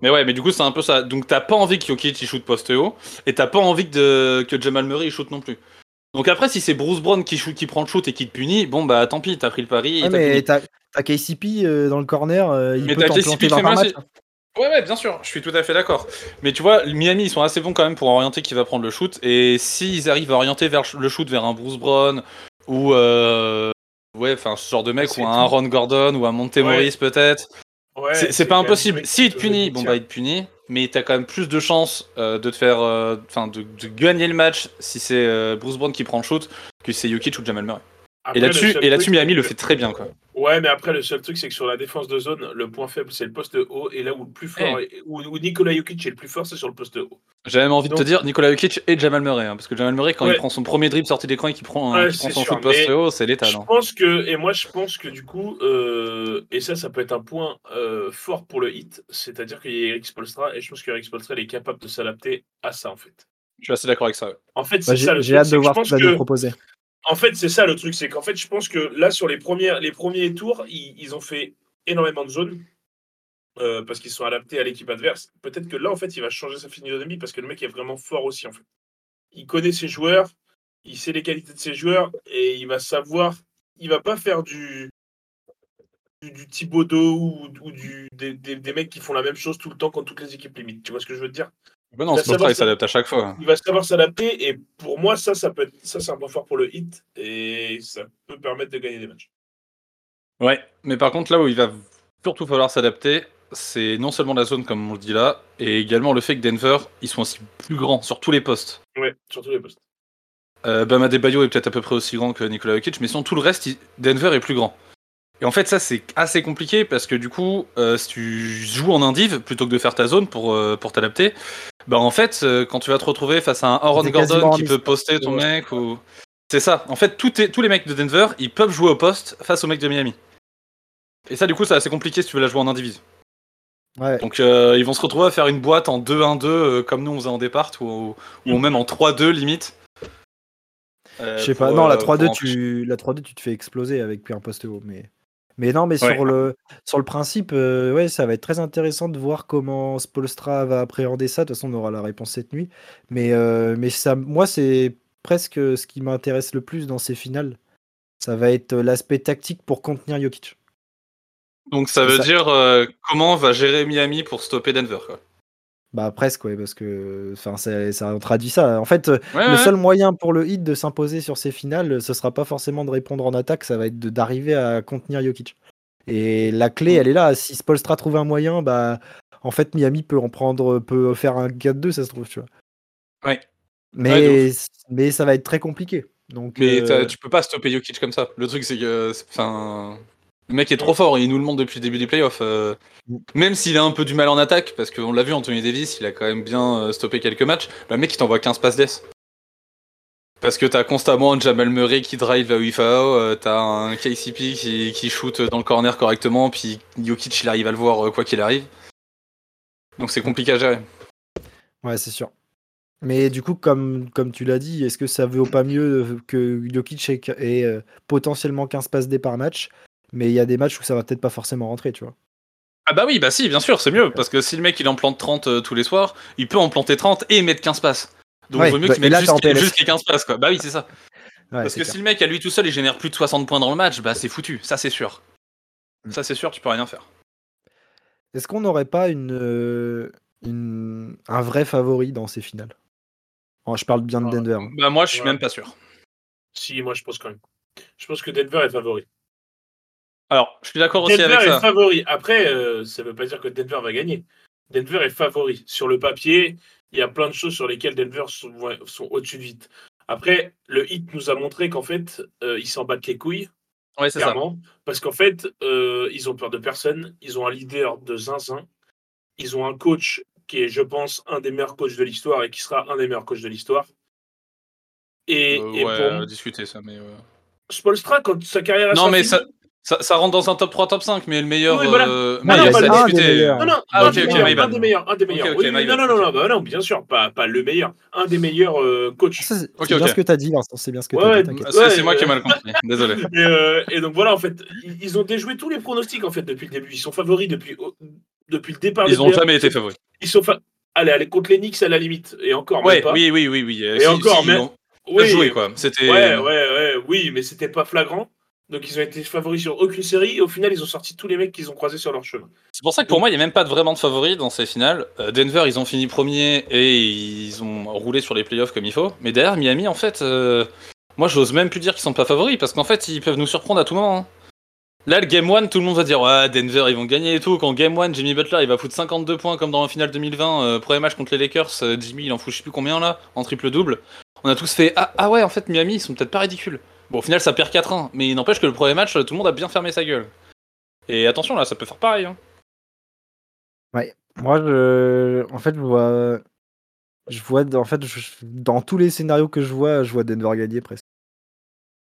Mais ouais, mais du coup c'est un peu ça. Donc t'as pas envie que Jokic il shoot poste haut, et t'as pas envie de- que Jamal Murray il shoot non plus. Donc après, si c'est Bruce Brown qui, shoot, qui prend le shoot et qui te punit, bon bah tant pis, t'as pris le pari. et Ouais, t'as mais t'as KCP euh, dans le corner, euh, il Mais peut t'en planter qui fait 20 par mal match. Ouais, ouais, bien sûr, je suis tout à fait d'accord. Mais tu vois, Miami, ils sont assez bons quand même pour orienter qui va prendre le shoot. Et s'ils arrivent à orienter vers le shoot vers un Bruce Brown ou euh, ouais, enfin ce genre de mec, ou un tout. Aaron Gordon ou un Monte Morris peut-être. Ouais, C'est- pas impossible. S'il te punit, bon bah il te punit, mais t'as quand même plus de chances euh, de te faire, euh, enfin de, de gagner le match si c'est euh, Bruce Brown qui prend le shoot que si c'est Jokic ou Jamal Murray. Après, Et là-dessus, seul et là-dessus truc, Miami le que- fait très bien quoi. Ouais, mais après, le seul truc, c'est que sur la défense de zone, le point faible, c'est le poste haut. Et là où le plus fort, est- où, où Nikola Jokic est le plus fort, c'est sur le poste haut. J'ai même envie de te dire Nikola Jokic et Jamal Murray, hein, parce que Jamal Murray quand il prend son premier dribble sorti d'écran et qu'il prend, Ouais, prend son sûr, shoot post mais haut, c'est létal. Je hein. pense que, et moi je pense que du coup, euh, et ça, ça peut être un point euh, fort pour le hit, c'est-à-dire qu'il y a Eric Spolstra, et je pense qu'Eric Spolstra il est capable de s'adapter à ça en fait. Je suis assez d'accord avec ça. ouais. En fait, Bah, c'est J'ai ça le j'ai truc, hâte de que voir ce qu'il pense va nous que, proposer. En fait, c'est ça le truc, c'est qu'en fait, je pense que là, sur les, premières, premiers tours, ils, ont fait énormément de zones. euh, parce qu'ils sont adaptés à l'équipe adverse. Peut-être que là, en fait, il va changer sa physionomie parce que le mec est vraiment fort aussi, en fait. Il connaît ses joueurs, il sait les qualités de ses joueurs et il va savoir. Il va pas faire du du, Thibodeau ou, des, des- mecs qui font la même chose tout le temps contre toutes les équipes limites. Tu vois ce que je veux te dire? Bah non, il s'adapte à chaque fois. Il va savoir s'adapter et pour moi, ça, ça peut être, ça, c'est un point fort pour le hit et ça peut permettre de gagner des matchs. Ouais, mais par contre là où il va surtout falloir s'adapter, c'est non seulement la zone comme on le dit là, et également le fait que Denver, ils sont aussi plus grands sur tous les postes. Ouais, surtout les postes. Euh, Bama Debayo est peut-être à peu près aussi grand que Nikola Jokic, mais sinon tout le reste, il- Denver est plus grand. Et en fait, ça c'est assez compliqué parce que du coup, euh, si tu joues en indiv plutôt que de faire ta zone pour, euh, pour t'adapter, bah en fait, euh, quand tu vas te retrouver face à un Aaron C'est Gordon qui peut poster ton Ouais. mec ou. C'est ça. En fait, tout est- tous les mecs de Denver, ils peuvent jouer au poste face aux mecs de Miami. Et ça, du coup, c'est assez compliqué si tu veux la jouer en individu. Ouais. Donc, euh, ils vont se retrouver à faire une boîte en 2-1-2 euh, comme nous on faisait en départ ou, ou même en 3-2 limite. Euh, Je sais pas, non, la euh, 3-2, pour tu... la 3-2, tu te fais exploser avec un poste haut. Mais, mais non, mais Ouais. sur, le... sur le principe, euh, ouais, ça va être très intéressant de voir comment Spolstra va appréhender ça. De toute façon, on aura la réponse cette nuit. Mais, euh, mais ça, moi, c'est presque ce qui m'intéresse le plus dans ces finales. Ça va être l'aspect tactique pour contenir Jokic. Donc ça veut ça. dire euh, comment va gérer Miami pour stopper Denver. Quoi? Bah, presque, ouais, parce que enfin, ça, ça traduit ça. En fait, Ouais, le ouais. seul moyen pour le hit de s'imposer sur ces finales, ce sera pas forcément de répondre en attaque, ça va être d'arriver à contenir Jokic. Et la clé, elle est là. Si Spolstra trouve un moyen, bah, en fait, Miami peut en prendre, peut faire un 4-2, ça se trouve, tu vois. Ouais. Mais, mais ça va être très compliqué. Donc, Mais euh, tu peux pas stopper Jokic comme ça. Le truc c'est que, enfin, le mec est trop fort. Il nous le montre depuis le début des playoffs. euh, Mm. même s'il a un peu du mal en attaque, parce qu'on l'a vu, Anthony Davis, il a quand même bien euh, stoppé quelques matchs. bah, Le mec il t'envoie 15 passes d'ess. Parce que t'as constamment un Jamal Murray qui drive à UFAO, euh, t'as un KCP qui, qui shoot dans le corner correctement, puis Jokic il arrive à le voir quoi qu'il arrive. Donc c'est compliqué à gérer. ouais, c'est sûr. Mais du coup, comme, comme tu l'as dit, est-ce que ça vaut pas mieux que Jokic ait, ait, potentiellement 15 passes D par match Mais il y a des matchs où ça va peut-être pas forcément rentrer, tu vois. Ah bah oui, bah si, bien sûr, c'est mieux, parce que si le mec il en plante 30 euh, tous les soirs, il peut en planter 30 et mettre 15 passes. Donc Ouais, il vaut mieux bah, qu'il et mette juste, juste les 15 passes, quoi. Bah oui, c'est ça. Ouais, parce que clair. si le mec à lui tout seul il génère plus de 60 points dans le match, bah c'est foutu, ça c'est sûr. Mm. Ça c'est sûr, tu peux rien faire. Est-ce qu'on n'aurait pas une, euh, une- un vrai favori dans ces finales? Oh, Je parle bien de Ah, Denver. hein. Bah moi je suis Ouais. même pas sûr. Si, moi je pense quand même. Je pense que Denver est favori. Alors, je suis d'accord aussi Denver avec est ça. favori. Après, euh, ça veut pas dire que Denver va gagner. Denver est favori. Sur le papier, il y a plein de choses sur lesquelles Denver sont, au-dessus de vite. Après, le hit nous a montré qu'en fait, euh, ils s'en battent les couilles, Ouais, c'est ça. Parce qu'en fait, euh, ils ont peur de personne. Ils ont un leader de zinzin. Ils ont un coach qui est, je pense, un des meilleurs coachs de l'histoire et qui sera un des meilleurs coachs de l'histoire. Et, Euh, et ouais, pour moi, discuter ça, mais. Spolstra, quand sa carrière a Non, mais ça, ça, ça rentre dans un top 3, top 5, mais le meilleur. Oui, voilà. euh, Non, mais il y a ça un a des discuté. meilleurs. Non, non, Ah, des meilleurs, un des meilleurs, un des meilleurs. ok, Oui, my oui, non, non, non, non, bah non, bien sûr, pas, pas le meilleur, un des meilleurs euh, coachs. C'est bien ce que tu as dit, Vincent. C'est bien ce que Ouais, tu as ouais, dit. C'est Ouais, moi qui ai euh, mal compris, désolé. Et, euh, et donc voilà, en fait, ils, ont déjoué tous les pronostics en fait depuis le début. Ils sont favoris depuis, depuis le départ. Ils des ont playoffs. jamais été favoris. Ils sont fa- Allez, allez, contre les Knicks à la limite. Et encore, même Ouais, pas. oui, oui, oui, oui. Et si- encore, mais- ils ont Oui, joué, quoi. C'était. Ouais, ouais, ouais, oui, mais c'était pas flagrant. Donc ils ont été favoris sur aucune série. Et au final, ils ont sorti tous les mecs qu'ils ont croisés sur leur chemin. C'est pour ça que pour moi, il n'y a même pas vraiment de favoris dans ces finales. Euh, Denver, ils ont fini premier et ils ont roulé sur les playoffs comme il faut. Mais derrière, Miami, en fait, euh, moi, j'ose même plus dire qu'ils sont pas favoris parce qu'en fait, ils peuvent nous surprendre à tout moment. hein. Là, le Game 1, tout le monde va dire Ouais, Denver, ils vont gagner et tout. Quand Game 1, Jimmy Butler, il va foutre 52 points comme dans la finale 2020, euh, premier match contre les Lakers, euh, Jimmy, il en fout je sais plus combien là, en triple-double. On a tous fait ah, ah ouais, en fait, Miami, ils sont peut-être pas ridicules. Bon, au final, ça perd 4-1, mais il n'empêche que le premier match, tout le monde a bien fermé sa gueule. Et attention, là, ça peut faire pareil. Hein. Moi, je... en fait, je vois. Je vois, en fait, je- dans tous les scénarios que je vois, je vois Denver gagner presque.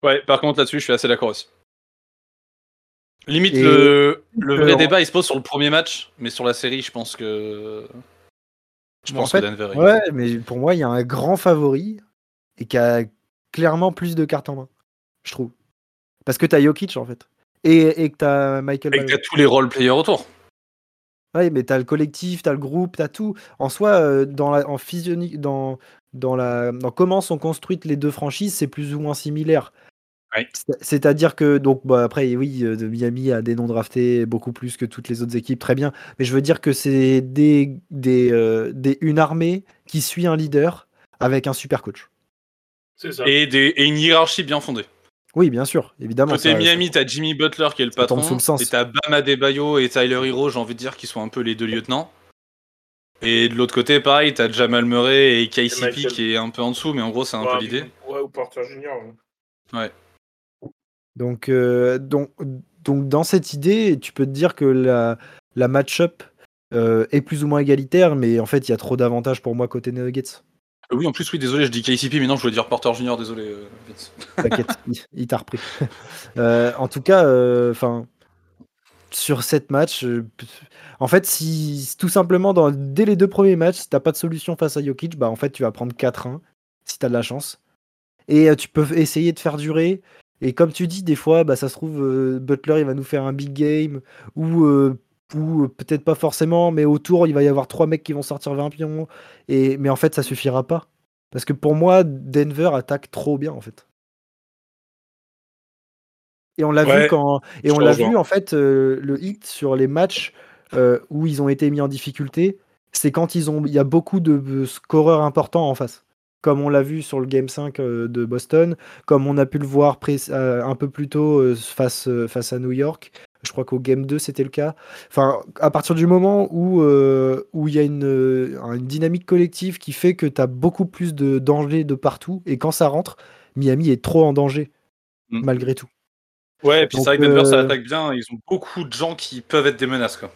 Ouais, par contre, là-dessus, je suis assez d'accord aussi. Limite, Et- le, le vrai Euh, débat, il se pose sur le premier match, mais sur la série, je pense que. Je en pense fait, que Denver. Ouais, mais pour moi, il y a un grand favori et qui a clairement plus de cartes en main, je trouve. Parce que t'as Jokic en fait. Et, et que t'as Michael Et que t'as tous les role players autour. Ouais, mais t'as le collectif, t'as le groupe, t'as tout. En soi, euh, dans la, en physionique, dans, dans, la, dans comment sont construites les deux franchises, c'est plus ou moins similaire. Ouais. C'est-à-dire que, donc, bah, après, oui, euh, de Miami a des noms draftés beaucoup plus que toutes les autres équipes, très bien. Mais je veux dire que c'est des, des, euh, des, une armée qui suit un leader avec un super coach. C'est ça. Et, des, et une hiérarchie bien fondée. Oui, bien sûr, évidemment. Côté ça- Miami, t'as Jimmy Butler qui est le ça patron. sous le sens. Et t'as Bam Adebayo et Tyler Hero, j'ai envie de dire, qui sont un peu les deux lieutenants. Et de l'autre côté, pareil, t'as Jamal Murray et KCP Michael. qui est un peu en dessous, mais en gros, c'est un ouais, peu l'idée. Ouais, ou Porter Junior. ouais. Donc, euh, donc, donc, dans cette idée, tu peux te dire que la, la match-up euh, est plus ou moins égalitaire, mais en fait, il y a trop d'avantages pour moi côté Nuggets. Euh, Oui, en plus, oui, désolé, je dis KCP, mais non, je voulais dire Porter Junior, désolé. euh. T'inquiète, il, t'a repris. Euh, en tout cas, enfin, sur cette match, euh, en fait, si tout simplement dans, dès les deux premiers matchs, si t'as pas de solution face à Jokic, bah en fait, tu vas prendre 4-1 si t'as de la chance. Et euh, tu peux essayer de faire durer. Et comme tu dis, des fois, bah, ça se trouve, euh, Butler, il va nous faire un big game, ou, euh, ou euh, peut-être pas forcément, mais autour, il va y avoir trois mecs qui vont sortir 20 pions. Et, mais en fait, ça suffira pas. Parce que pour moi, Denver attaque trop bien, en fait. Et on l'a Ouais, vu quand. Et on l'a vu, en fait, euh, le hit sur les matchs euh, où ils ont été mis en difficulté, c'est quand ils ont, il y a beaucoup de scoreurs importants en face. Comme on l'a vu sur le Game 5 euh, de Boston, comme on a pu le voir un peu plus tôt face, face à New York. Je crois qu'au Game 2, c'était le cas. Enfin, à partir du moment où euh, où il y a une, euh, une dynamique collective qui fait que tu as beaucoup plus de danger de partout, et quand ça rentre, Miami est trop en danger, Mm. malgré tout. Ouais, et puis c'est vrai que Denver, ça euh, attaque bien. Ils ont beaucoup de gens qui peuvent être des menaces, quoi.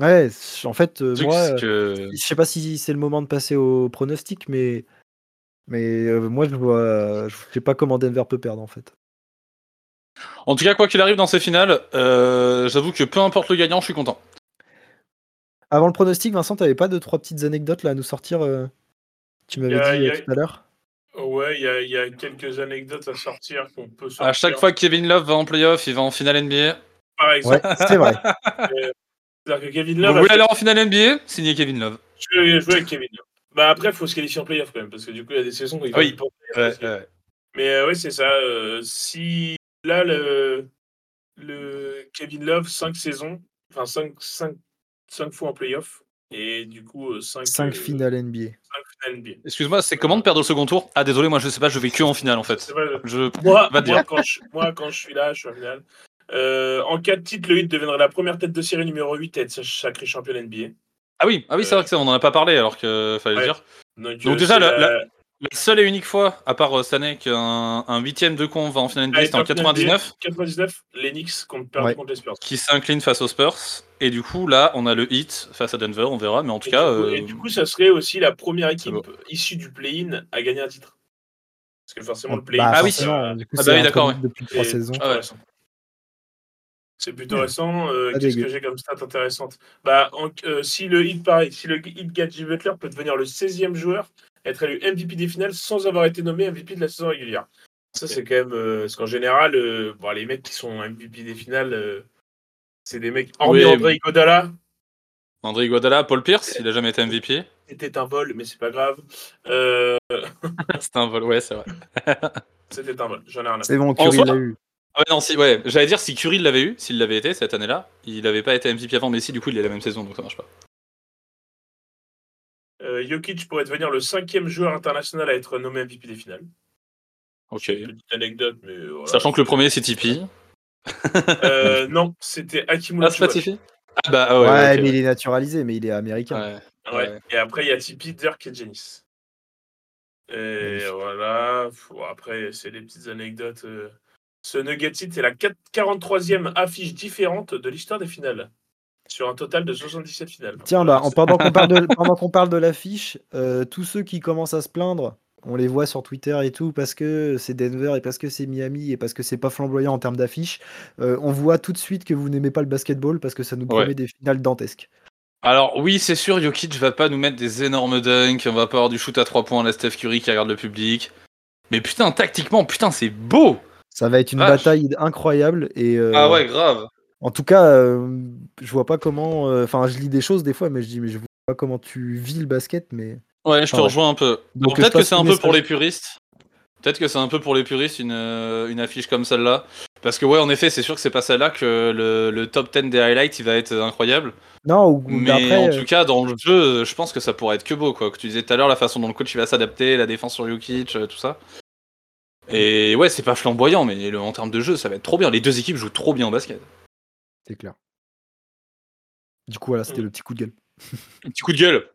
Ouais, en fait, euh, moi, que... Je sais pas si c'est le moment de passer au pronostic, mais mais euh, moi je vois, je sais pas comment Denver peut perdre en fait. En tout cas, quoi qu'il arrive dans ces finales, euh, j'avoue que peu importe le gagnant, je suis content. Avant le pronostic, Vincent, t'avais pas deux trois petites anecdotes là à nous sortir euh, Tu m'avais dit y euh, a- tout à l'heure? Ouais, il y a, il y a quelques anecdotes à sortir qu'on peut sortir. À chaque fois que Kevin Love va en playoff, il va en finale NBA. Par exemple, Ouais, c'est vrai. c'est-à-dire que Kevin Vous voulez aller en finale NBA Signez Kevin Love. je vais jouer avec Kevin Love. Bah après, il faut se qualifier en playoff quand même, parce que du coup, il y a des saisons où il va Oui. pas Mais euh, ouais, c'est ça. euh, si là, le, le Kevin Love, 5 saisons, enfin 5, 5, 5 fois en playoff, et du coup, 5 5 finales NBA. NBA. Excuse-moi, c'est comment de perdre le second tour? Ah désolé, moi je sais pas, je vais que en finale en fait. Je... Moi, Va moi, quand je, moi, quand je suis là, je suis en finale. Euh, en cas de titre, le Heat deviendrait la première tête de série numéro 8 et être sacré champion NBA. Ah oui, ah oui c'est vrai que ça, on en a pas parlé alors que fallait Ouais. le dire. Donc, Donc euh, déjà, la- La seule et unique fois, à part euh, cette année, qu'un un huitième de con va en finale NBA, c'était en top 99, 99, les Knicks contre, Ouais. contre les Spurs. qui s'incline face aux Spurs. Et du coup, là, on a le hit face à Denver, on verra. Mais en tout Et, cas, du coup, euh, et du coup, ça serait aussi la première équipe bon. issue du play-in à gagner un titre. Parce que forcément, le play-in, Bah, Ah oui, coup, Ah c'est bah oui, d'accord, depuis trois c'est saisons. plutôt Ah ouais. C'est plutôt récent. euh, Qu'est-ce que j'ai comme stat intéressante? Bah, en- euh, Si le hit, pareil, si le hit gagne Jimmy Butler peut devenir le 16e joueur, être élu MVP des finales sans avoir été nommé MVP de la saison régulière. Ça, c'est quand même. euh, parce qu'en général, euh, bon, les mecs qui sont MVP des finales, euh, c'est des mecs. Hormis Oui, André Iguodala, André Iguodala, Paul Pierce, il a jamais été MVP. c'était un vol, mais c'est pas grave. Euh, C'était un vol, ouais, c'est vrai. c'était un vol, j'en ai rien à C'est bon, soi- l'a eu. Ah ouais, non, si, ouais, j'allais dire si Curry l'avait eu, s'il l'avait été cette année-là, il n'avait pas été MVP avant, mais si, du coup, il est la même saison, donc ça marche pas. Euh, Jokic pourrait devenir le cinquième joueur international à être nommé MVP des finales. Ok. Petite anecdote, mais voilà. Sachant que le premier, c'est Tipeee. Euh, non, c'était Hakim Ah, c'est pas. Tipeee Ah, bah, ah Ouais, ouais, mais il est naturalisé, mais il est américain. ouais. Ouais. Ouais. Et après, il y a Tipeee, Dirk et Janice. Et Magnifique. voilà. Bon, après, c'est des petites anecdotes. euh. Ce Nugget c'est la 4- 43e affiche différente de l'histoire des finales. Sur un total de 77 finales. Tiens, bah, en- pendant qu'on parle de, pendant qu'on parle de l'affiche, euh, tous ceux qui commencent à se plaindre, on les voit sur Twitter et tout, parce que c'est Denver et parce que c'est Miami et parce que c'est pas flamboyant en termes d'affiche. euh, on voit tout de suite que vous n'aimez pas le basketball parce que ça nous promet Ouais. des finales dantesques. Alors oui, c'est sûr, Jokic va pas nous mettre des énormes dunks, on va pas avoir du shoot à 3 points à la Steph Curry qui regarde le public. Mais putain, tactiquement, putain, c'est beau Ça va être une Vache. bataille incroyable et euh, Ah ouais, grave. En tout cas, euh, je vois pas comment. euh, Enfin, je lis des choses des fois, mais je dis mais je vois pas comment tu vis le basket, mais Ouais, je te ouais. rejoins un peu. Donc, Peut-être que c'est un peu pour les puristes. Peut-être que c'est un peu pour les puristes une, euh, une affiche comme celle-là. Parce que ouais, en effet, c'est sûr que c'est pas celle-là que le, le top 10 des highlights, il va être incroyable. non. Ou, Mais après, en tout cas, dans le jeu, je pense que ça pourrait être que beau, quoi. Que tu disais tout à l'heure, la façon dont le coach il va s'adapter, la défense sur Jokic, tout ça. Et ouais, c'est pas flamboyant, mais le- en termes de jeu, ça va être trop bien. Les deux équipes jouent trop bien au basket. C'est clair. Du coup, voilà, c'était Mm. le petit coup de gueule. Petit coup de gueule.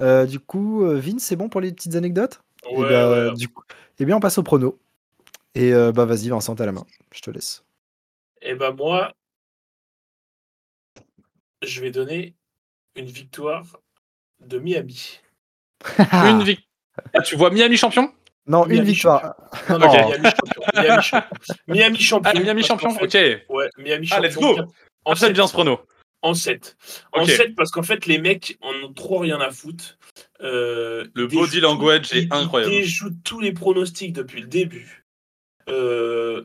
Euh, du coup, euh, Vince, c'est bon pour les petites anecdotes? Ouais, Eh ben, ouais. du coup, eh bien, on passe au prono. Et euh, bah vas-y, Vincent, t'as la main. Je te laisse. Et ben moi, je vais donner une victoire de Miami. Une victoire. tu vois Miami champion? Non, une victoire. Non, non, Ok. Miami champion. Miami champion. Miami champion. Ah, Miami champion fait- Ok. Ouais, Miami Ah, champion. let's go En 7. bien ce prono. En 7. En Ok. 7 parce qu'en fait, les mecs en ont trop rien à foutre. Euh, Le body language tout- est incroyable. Ils déjouent tous les pronostics depuis le début. Euh,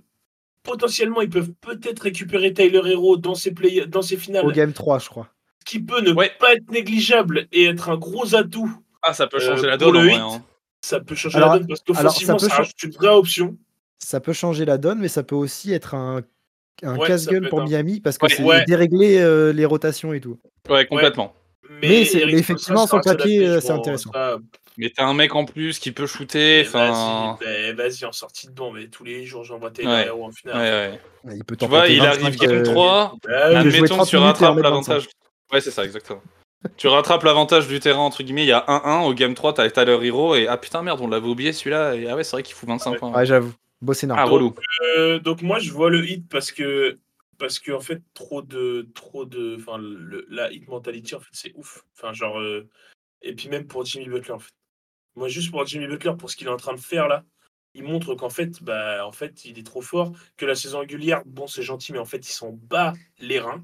potentiellement, ils peuvent peut-être récupérer Tyler Hero dans ses, play- dans ses finales, Au game 3, je crois. ce qui peut ne Ouais. pas être négligeable et être un gros atout. Ah, ça peut changer Euh, la pour donne le vrai. hein. Ça peut changer Alors- la donne parce qu'offensivement, ça ça, peut rajoute une vraie option. Ça peut changer la donne, mais ça peut aussi être un, un Ouais, casse-gueule pour un- Miami parce que Ouais, c'est ouais. dérégler euh, les rotations et tout. Ouais, complètement. Mais effectivement, sur le papier, euh, c'est intéressant. ça, Mais t'as un mec en plus qui peut shooter. Vas-y, ben, vas-y, en sortie de banc, mais tous les jours, j'envoie Taylor Ouais. Hero en Ouais, finale. ouais. Ouais, Il peut Tu vois, il 25, arrive game euh, 3. Ah oui, peut jouer Admettons 30 que tu minutes et en rattrapes mettre l'avantage. Ouais, c'est ça, exactement. Tu rattrapes l'avantage du terrain, entre guillemets, il y a 1-1. Au game 3, t'as Tyler Hero. Et ah putain, merde, on l'avait oublié celui-là. Et ah ouais, c'est vrai qu'il fout 25 points. Ouais, j'avoue. Beau Ah, scénario. relou. Euh, donc moi je vois le hit parce que parce que en fait trop de trop de enfin la hit mentality en fait c'est ouf enfin genre euh, et puis même pour Jimmy Butler en fait moi juste pour Jimmy Butler pour ce qu'il est en train de faire là il montre qu'en fait bah en fait il est trop fort que la saison régulière bon c'est gentil mais en fait ils sont bas les reins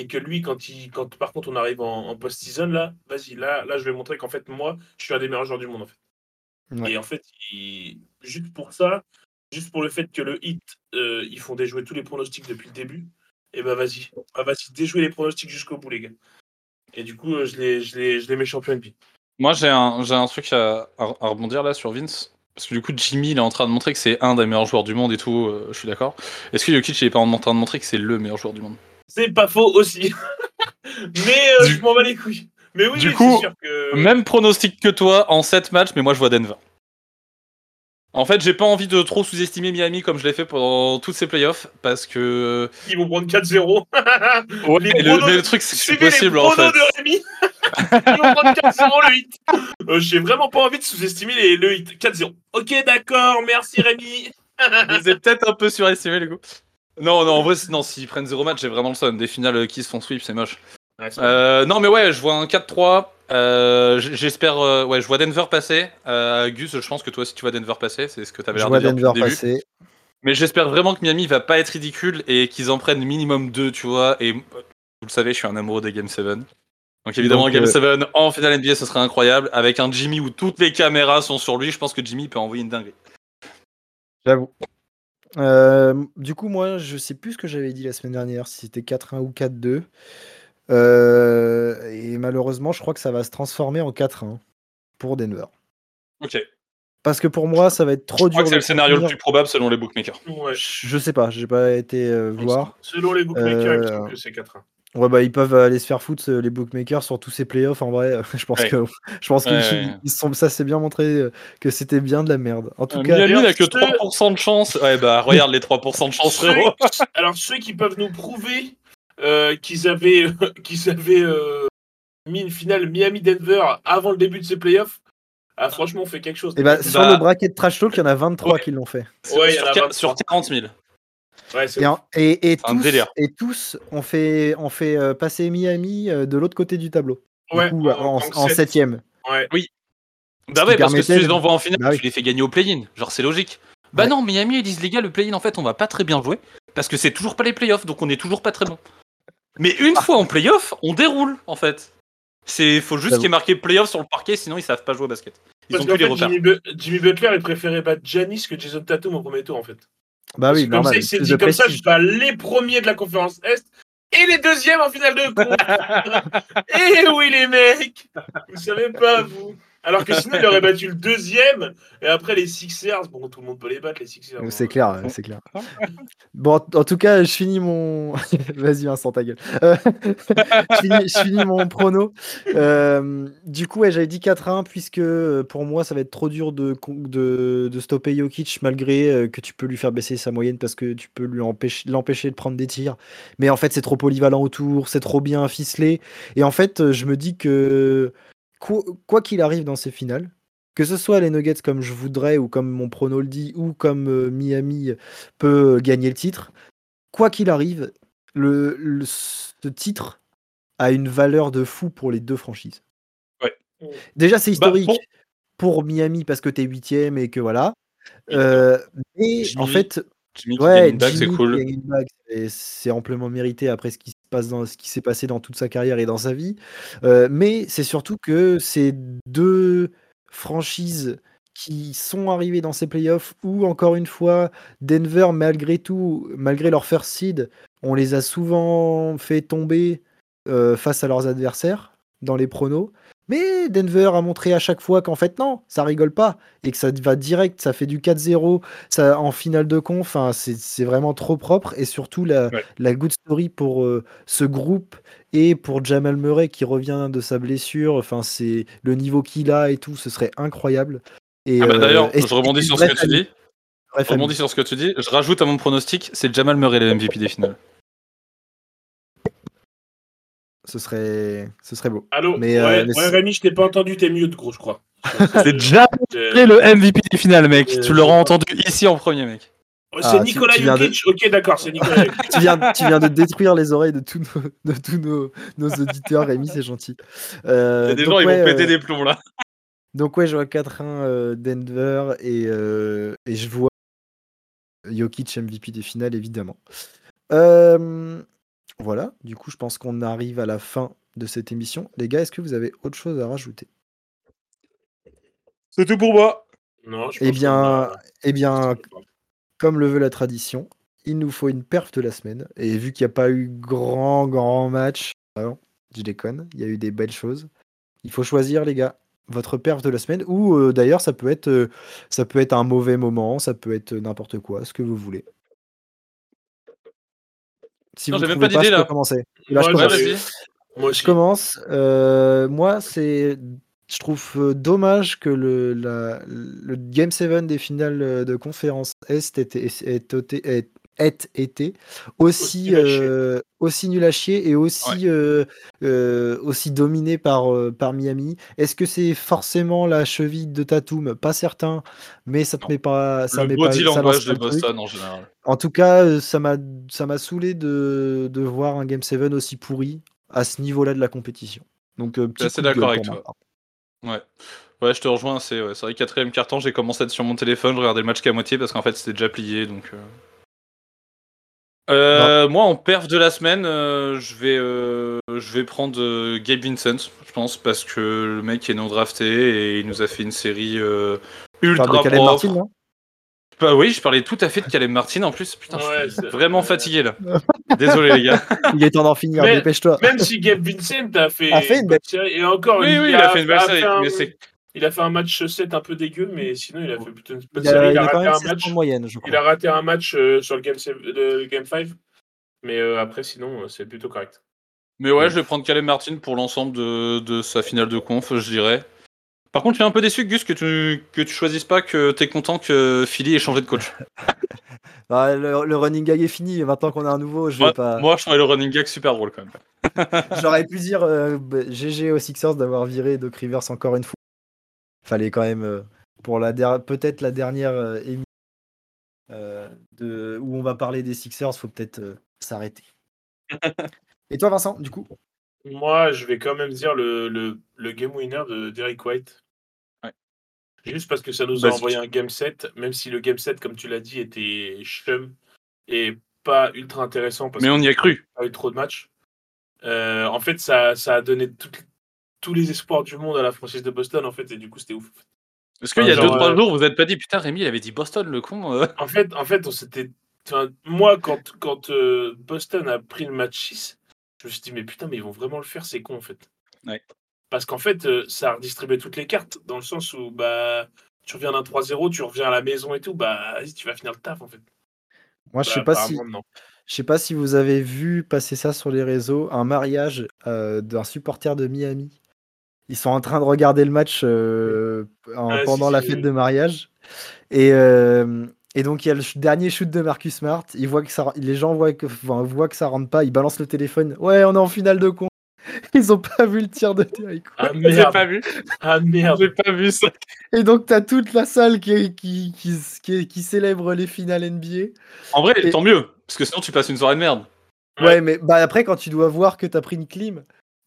et que lui quand il quand par contre on arrive en, en post-season là vas-y là là je vais montrer qu'en fait moi je suis un des meilleurs joueurs du monde en fait Ouais. et en fait, il- juste pour ça, juste pour le fait que le hit, euh, ils font déjouer tous les pronostics depuis le début, et ben vas-y, ah, vas-y, déjouer les pronostics jusqu'au bout, les gars. Et du coup, euh, je les, je les, je les mets champion NBA. Moi, j'ai un, j'ai un truc à, à- à rebondir là sur Vince. Parce que du coup, Jimmy, il est en train de montrer que c'est un des meilleurs joueurs du monde et tout. euh, je suis d'accord. Est-ce que Jokic, il est pas en train de montrer que c'est le meilleur joueur du monde? C'est pas faux aussi. mais euh, Du- je m'en bats les couilles. Mais oui, Du oui, coup, sûr que. Même pronostic que toi en 7 matchs, mais moi, je vois Denver. En fait, j'ai pas envie de trop sous-estimer Miami comme je l'ai fait pendant toutes ces playoffs. Parce que. Ils vont prendre 4-0. Ouais, Les mais le, mais truc, c'est que c'est Suivez les possible en fait. de Rémi. Ils vont prendre 4-0 le hit. Euh, J'ai vraiment pas envie de sous-estimer les- le hit. 4-0. Ok, d'accord, merci Rémi. Je les ai peut-être un peu surestimés, les gars. Non, non, en vrai, non, s'ils prennent 0 match, j'ai vraiment le son. Des finales euh, qui se font sweep, c'est moche. Euh, non, mais ouais, je vois un 4-3. Euh, J'espère. euh, ouais, je vois Denver passer. Euh, Gus, je pense que toi aussi tu vois Denver passer. C'est ce que tu avais Je l'air vois de dire depuis Denver passer. Mais j'espère vraiment que Miami va pas être ridicule et qu'ils en prennent minimum 2, tu vois. Et vous le savez, je suis un amoureux des Game 7. Donc évidemment, Donc, Game euh, 7 en finale NBA, ce serait incroyable. Avec un Jimmy où toutes les caméras sont sur lui, je pense que Jimmy peut envoyer une dinguerie. J'avoue. Euh, du coup, moi, je sais plus ce que j'avais dit la semaine dernière, si c'était 4-1 ou 4-2. Euh, et malheureusement, je crois que ça va se transformer en 4-1 pour Denver. Ok. Parce que pour moi, ça va être trop Je crois dur. que c'est le scénario le plus probable selon les bookmakers. Ouais. Je sais pas, j'ai pas été euh, voir. Selon les bookmakers, il me Euh, semble que c'est 4-1. Ouais, bah ils peuvent aller se faire foutre euh, les bookmakers sur tous ces playoffs. En vrai, je pense Ouais. que je pense qu'ils Ouais, ouais. ils sont, ça s'est bien montré euh, que c'était bien de la merde. En tout Euh, cas, Miami n'a que ceux- 3% de chance. Ouais, bah regarde les 3% de chance, Ceux- frérot. Alors, ceux qui peuvent nous prouver euh, qu'ils avaient, qu'ils avaient euh, mis une finale Miami-Denver avant le début de ces playoffs, ah, franchement, on fait quelque chose. et bah, sur Bah- le bracket Trash Talk, il y en a 23 Ouais. qui l'ont fait. Sur, a quar- 23. sur 40 000. Ouais, c'est Et, en- et, tous, délire. et tous ont fait, ont fait euh, passer Miami euh, de l'autre côté du tableau. Du Ouais, coup, en- en, en en sept. septième. Ouais. Bah qui ouais, parce que si tu les envoies en finale, Bah oui. tu les fais gagner au play-in. Genre, c'est logique. Bah Ouais. non, Miami, ils disent, les gars, le play-in, en fait, on va pas très bien jouer. Parce que c'est toujours pas les playoffs, donc on est toujours pas très bon. Mais une Ah. fois en playoff, on déroule, en fait. C'est faut juste qu'il y ait marqué playoff sur le parquet, sinon ils savent pas jouer au basket. Ils Parce ont plus les fait, repères. Jimmy, Bu- Jimmy Butler, il préférait battre Giannis que Jason Tatum au premier tour, en fait. Bah oui, que comme normal. ça, il s'est dit comme ça, je bats les premiers de la conférence Est et les deuxièmes en finale de conf. Eh oui, les mecs Vous savez pas, vous Alors que sinon, il aurait battu le deuxième, et après les Sixers, bon, tout le monde peut les battre, les Sixers. C'est clair, ouais, c'est clair. Bon, en- tout cas, je finis mon. Vas-y, Vincent, ta gueule. Euh, je, finis, je finis mon prono. Euh, du coup, ouais, j'avais dit 4-1, puisque euh, pour moi, ça va être trop dur de, de, de stopper Jokic, malgré que tu peux lui faire baisser sa moyenne parce que tu peux l'empêcher de prendre des tirs. Mais en fait, c'est trop polyvalent autour, c'est trop bien ficelé. Et en fait, je me dis que quoi qu'il arrive dans ces finales, que ce soit les Nuggets comme je voudrais ou comme mon prono le dit ou comme euh, Miami peut gagner le titre, quoi qu'il arrive, le, le- ce titre a une valeur de fou pour les deux franchises. Ouais. Déjà, c'est Bah, historique pour- pour Miami parce que t'es huitième et que voilà. Euh, mais en fait, Jimmy ouais, c'est cool. c'est- amplement mérité après ce qui se dans ce qui s'est passé dans toute sa carrière et dans sa vie. Euh, mais c'est surtout que ces deux franchises qui sont arrivées dans ces playoffs où encore une fois Denver malgré tout, malgré leur first seed, on les a souvent fait tomber euh, face à leurs adversaires dans les pronos. Mais Denver a montré à chaque fois qu'en fait non, ça rigole pas et que ça va direct, ça fait du 4-0 ça, en finale de conf, enfin, c'est vraiment trop propre et surtout la, Ouais. la good story pour euh, ce groupe et pour Jamal Murray qui revient de sa blessure, enfin c'est le niveau qu'il a et tout, ce serait incroyable. Et, Ah bah euh, d'ailleurs, je rebondis sur ce que tu dis. Je rebondis sur ce que tu dis. Je rajoute à mon pronostic, c'est Jamal Murray le MVP des finales. Ce serait, ce serait beau. Allô Mais, euh, ouais, mais ouais, c'est- Rémi, je t'ai pas entendu, t'es mute, gros, je crois. C'est Jamal Euh, le MVP des finales, mec. Euh, Tu l'auras entendu ici en premier, mec. C'est Ah, Nicolas de- Jokic Ok, d'accord, c'est Nicolas Jokic. tu, viens, tu viens de détruire les oreilles de tous nos, de tous nos, nos auditeurs, Rémi, c'est gentil. Euh, Il y a des donc gens, ils ouais, vont péter des plombs là. Donc ouais, je vois 4-1 euh, Denver et, euh, et je vois Jokic MVP des finales, évidemment. Euh, voilà, du coup, je pense qu'on arrive à la fin de cette émission. Les gars, est-ce que vous avez autre chose à rajouter? C'est tout pour moi. Non, je Eh pense bien, eh bien, comme le veut la tradition, il nous faut une perf de la semaine. Et vu qu'il n'y a pas eu grand, grand match, je déconne, il y a eu des belles choses. Il faut choisir, les gars, votre perf de la semaine. Ou euh, d'ailleurs, ça peut être, euh, ça peut être un mauvais moment, ça peut être n'importe quoi, ce que vous voulez. Si Non, vous même pas d'idée, je peux commencer. Là, je Ouais, commence. Moi Je. Euh, moi, c'est. Je trouve euh, dommage que le, la- le Game 7 des finales euh, de conférence Est ait, ait- ait ôté- ait- été aussi, Aussi nul à chier. euh, aussi nul à chier et aussi, euh, euh, aussi dominé par, par Miami. Est-ce que c'est forcément la cheville de Tatum? Pas certain, mais ça te Non. met pas. Ça le met body pas, language de. Boston en général. En tout cas, ça m'a ça m'a saoulé de, de voir un Game 7 aussi pourri à ce niveau-là de la compétition. Donc, petit assez d'accord avec toi. Ouais. Ouais, je te rejoins. C'est ouais, vrai, quatrième carton, j'ai commencé à être sur mon téléphone, je regardais le match qu'à moitié parce qu'en fait c'était déjà plié. Donc, euh... Euh, moi, en perf de la semaine, euh, je vais, euh, je vais prendre euh, Gabe Vincent, je pense, parce que le mec est non drafté et il nous a fait une série euh, Tu ultra parles de Caleb propre. Martin, non? Bah oui, je parlais tout à fait de Caleb Martin en plus. Putain, Ouais, je suis vraiment fatigué là. Désolé les gars. Il est temps d'en finir, Mais- dépêche-toi. Même si Gabe Vincent a fait, A fait une belle- série, et encore, Oui, oui, il a fait une belle série, un- mais c'est Il a fait un match 7 un peu dégueu, mais sinon il a fait plutôt une bonne Il a, série. il raté un 16 match. moyenne, je Il a raté un match euh, sur le game, sev- le game 5, mais euh, après sinon euh, c'est plutôt correct. Mais ouais, je vais prendre Caleb Martin pour l'ensemble de, de sa finale de conf, je dirais. Par contre, je suis un peu déçu, Gus, que tu, que tu choisisses pas, que t'es content que Philly ait changé de coach. Bah, le, le running gag est fini. Maintenant qu'on a un nouveau, je vais moi, pas. moi, je trouvais le running gag super drôle quand même. J'aurais pu dire euh, GG aux Sixers d'avoir viré Doc Rivers encore une fois. Fallait quand même euh, pour la der- peut-être la dernière euh, émission euh, de où on va parler des Sixers, faut peut-être euh, s'arrêter. Et toi, Vincent, du coup? Moi, je vais quand même dire le, le, le game winner de Derek White. Ouais. Juste parce que ça nous a envoyé un game set, même si le game set, comme tu l'as dit, était chum et pas ultra intéressant parce Mais on y a cru. qu'il n'y a pas eu trop de matchs. Euh, en fait, ça, ça a donné toutes- tous les espoirs du monde à la franchise de Boston, en fait, et du coup, c'était ouf. Est-ce qu'il y a Genre, 2-3 euh, jours, vous n'êtes pas dit, putain, Rémi, il avait dit Boston, le con euh. En fait, en fait on s'était. enfin, moi, quand, quand euh, Boston a pris le match 6, je me suis dit, mais putain, mais ils vont vraiment le faire, c'est con, en fait. Ouais. Parce qu'en fait, euh, ça a redistribué toutes les cartes, dans le sens où, bah, tu reviens d'un 3-0, tu reviens à la maison et tout, bah, vas-y, tu vas finir le taf, en fait. Moi, je Bah, sais pas si non. je sais pas si vous avez vu passer ça sur les réseaux, un mariage euh, d'un supporter de Miami. Ils sont en train de regarder le match euh, en- Ah, pendant si, la j'ai fête de mariage. Et, euh, et donc, il y a le dernier shoot de Marcus Smart. Ils voient que ça, les gens voient que, enfin, voient que ça rentre pas. Ils balancent le téléphone. Ouais, on est en finale de con. Ils ont pas vu le tir de White. Ah J'ai merde, pas vu. ah merde. J'ai pas vu ça. Et donc, t'as toute la salle qui, qui, qui, qui, qui célèbre les finales NBA. En vrai, Et- tant mieux. Parce que sinon, tu passes une soirée de merde. Ouais. Ouais, mais bah, après, quand tu dois voir que t'as pris une clim,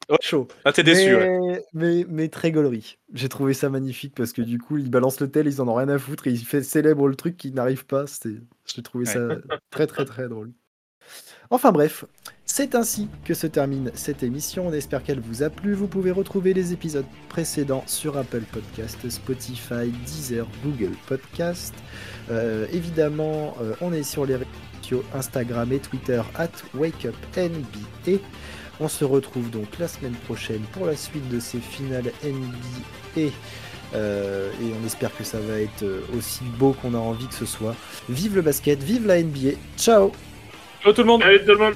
Ouais. chaud. Ah, t'es déçu, mais, ouais. mais, mais très gaulerie. J'ai trouvé ça magnifique parce que du coup, ils balancent le tel, ils en ont rien à foutre et ils fait célèbre le truc qui n'arrive pas. J'ai trouvé ça très très très drôle. Enfin bref, c'est ainsi que se termine cette émission. On espère qu'elle vous a plu. Vous pouvez retrouver les épisodes précédents sur Apple Podcast, Spotify, Deezer, Google Podcast. Euh, évidemment, euh, on est sur les réseaux sociaux Instagram et Twitter at WakeUpNBA. On se retrouve donc la semaine prochaine pour la suite de ces finales NBA. Euh, et on espère que ça va être euh, aussi beau qu'on a envie que ce soit. Vive le basket, vive la NBA. Ciao Ciao tout le monde Allez, tout le monde.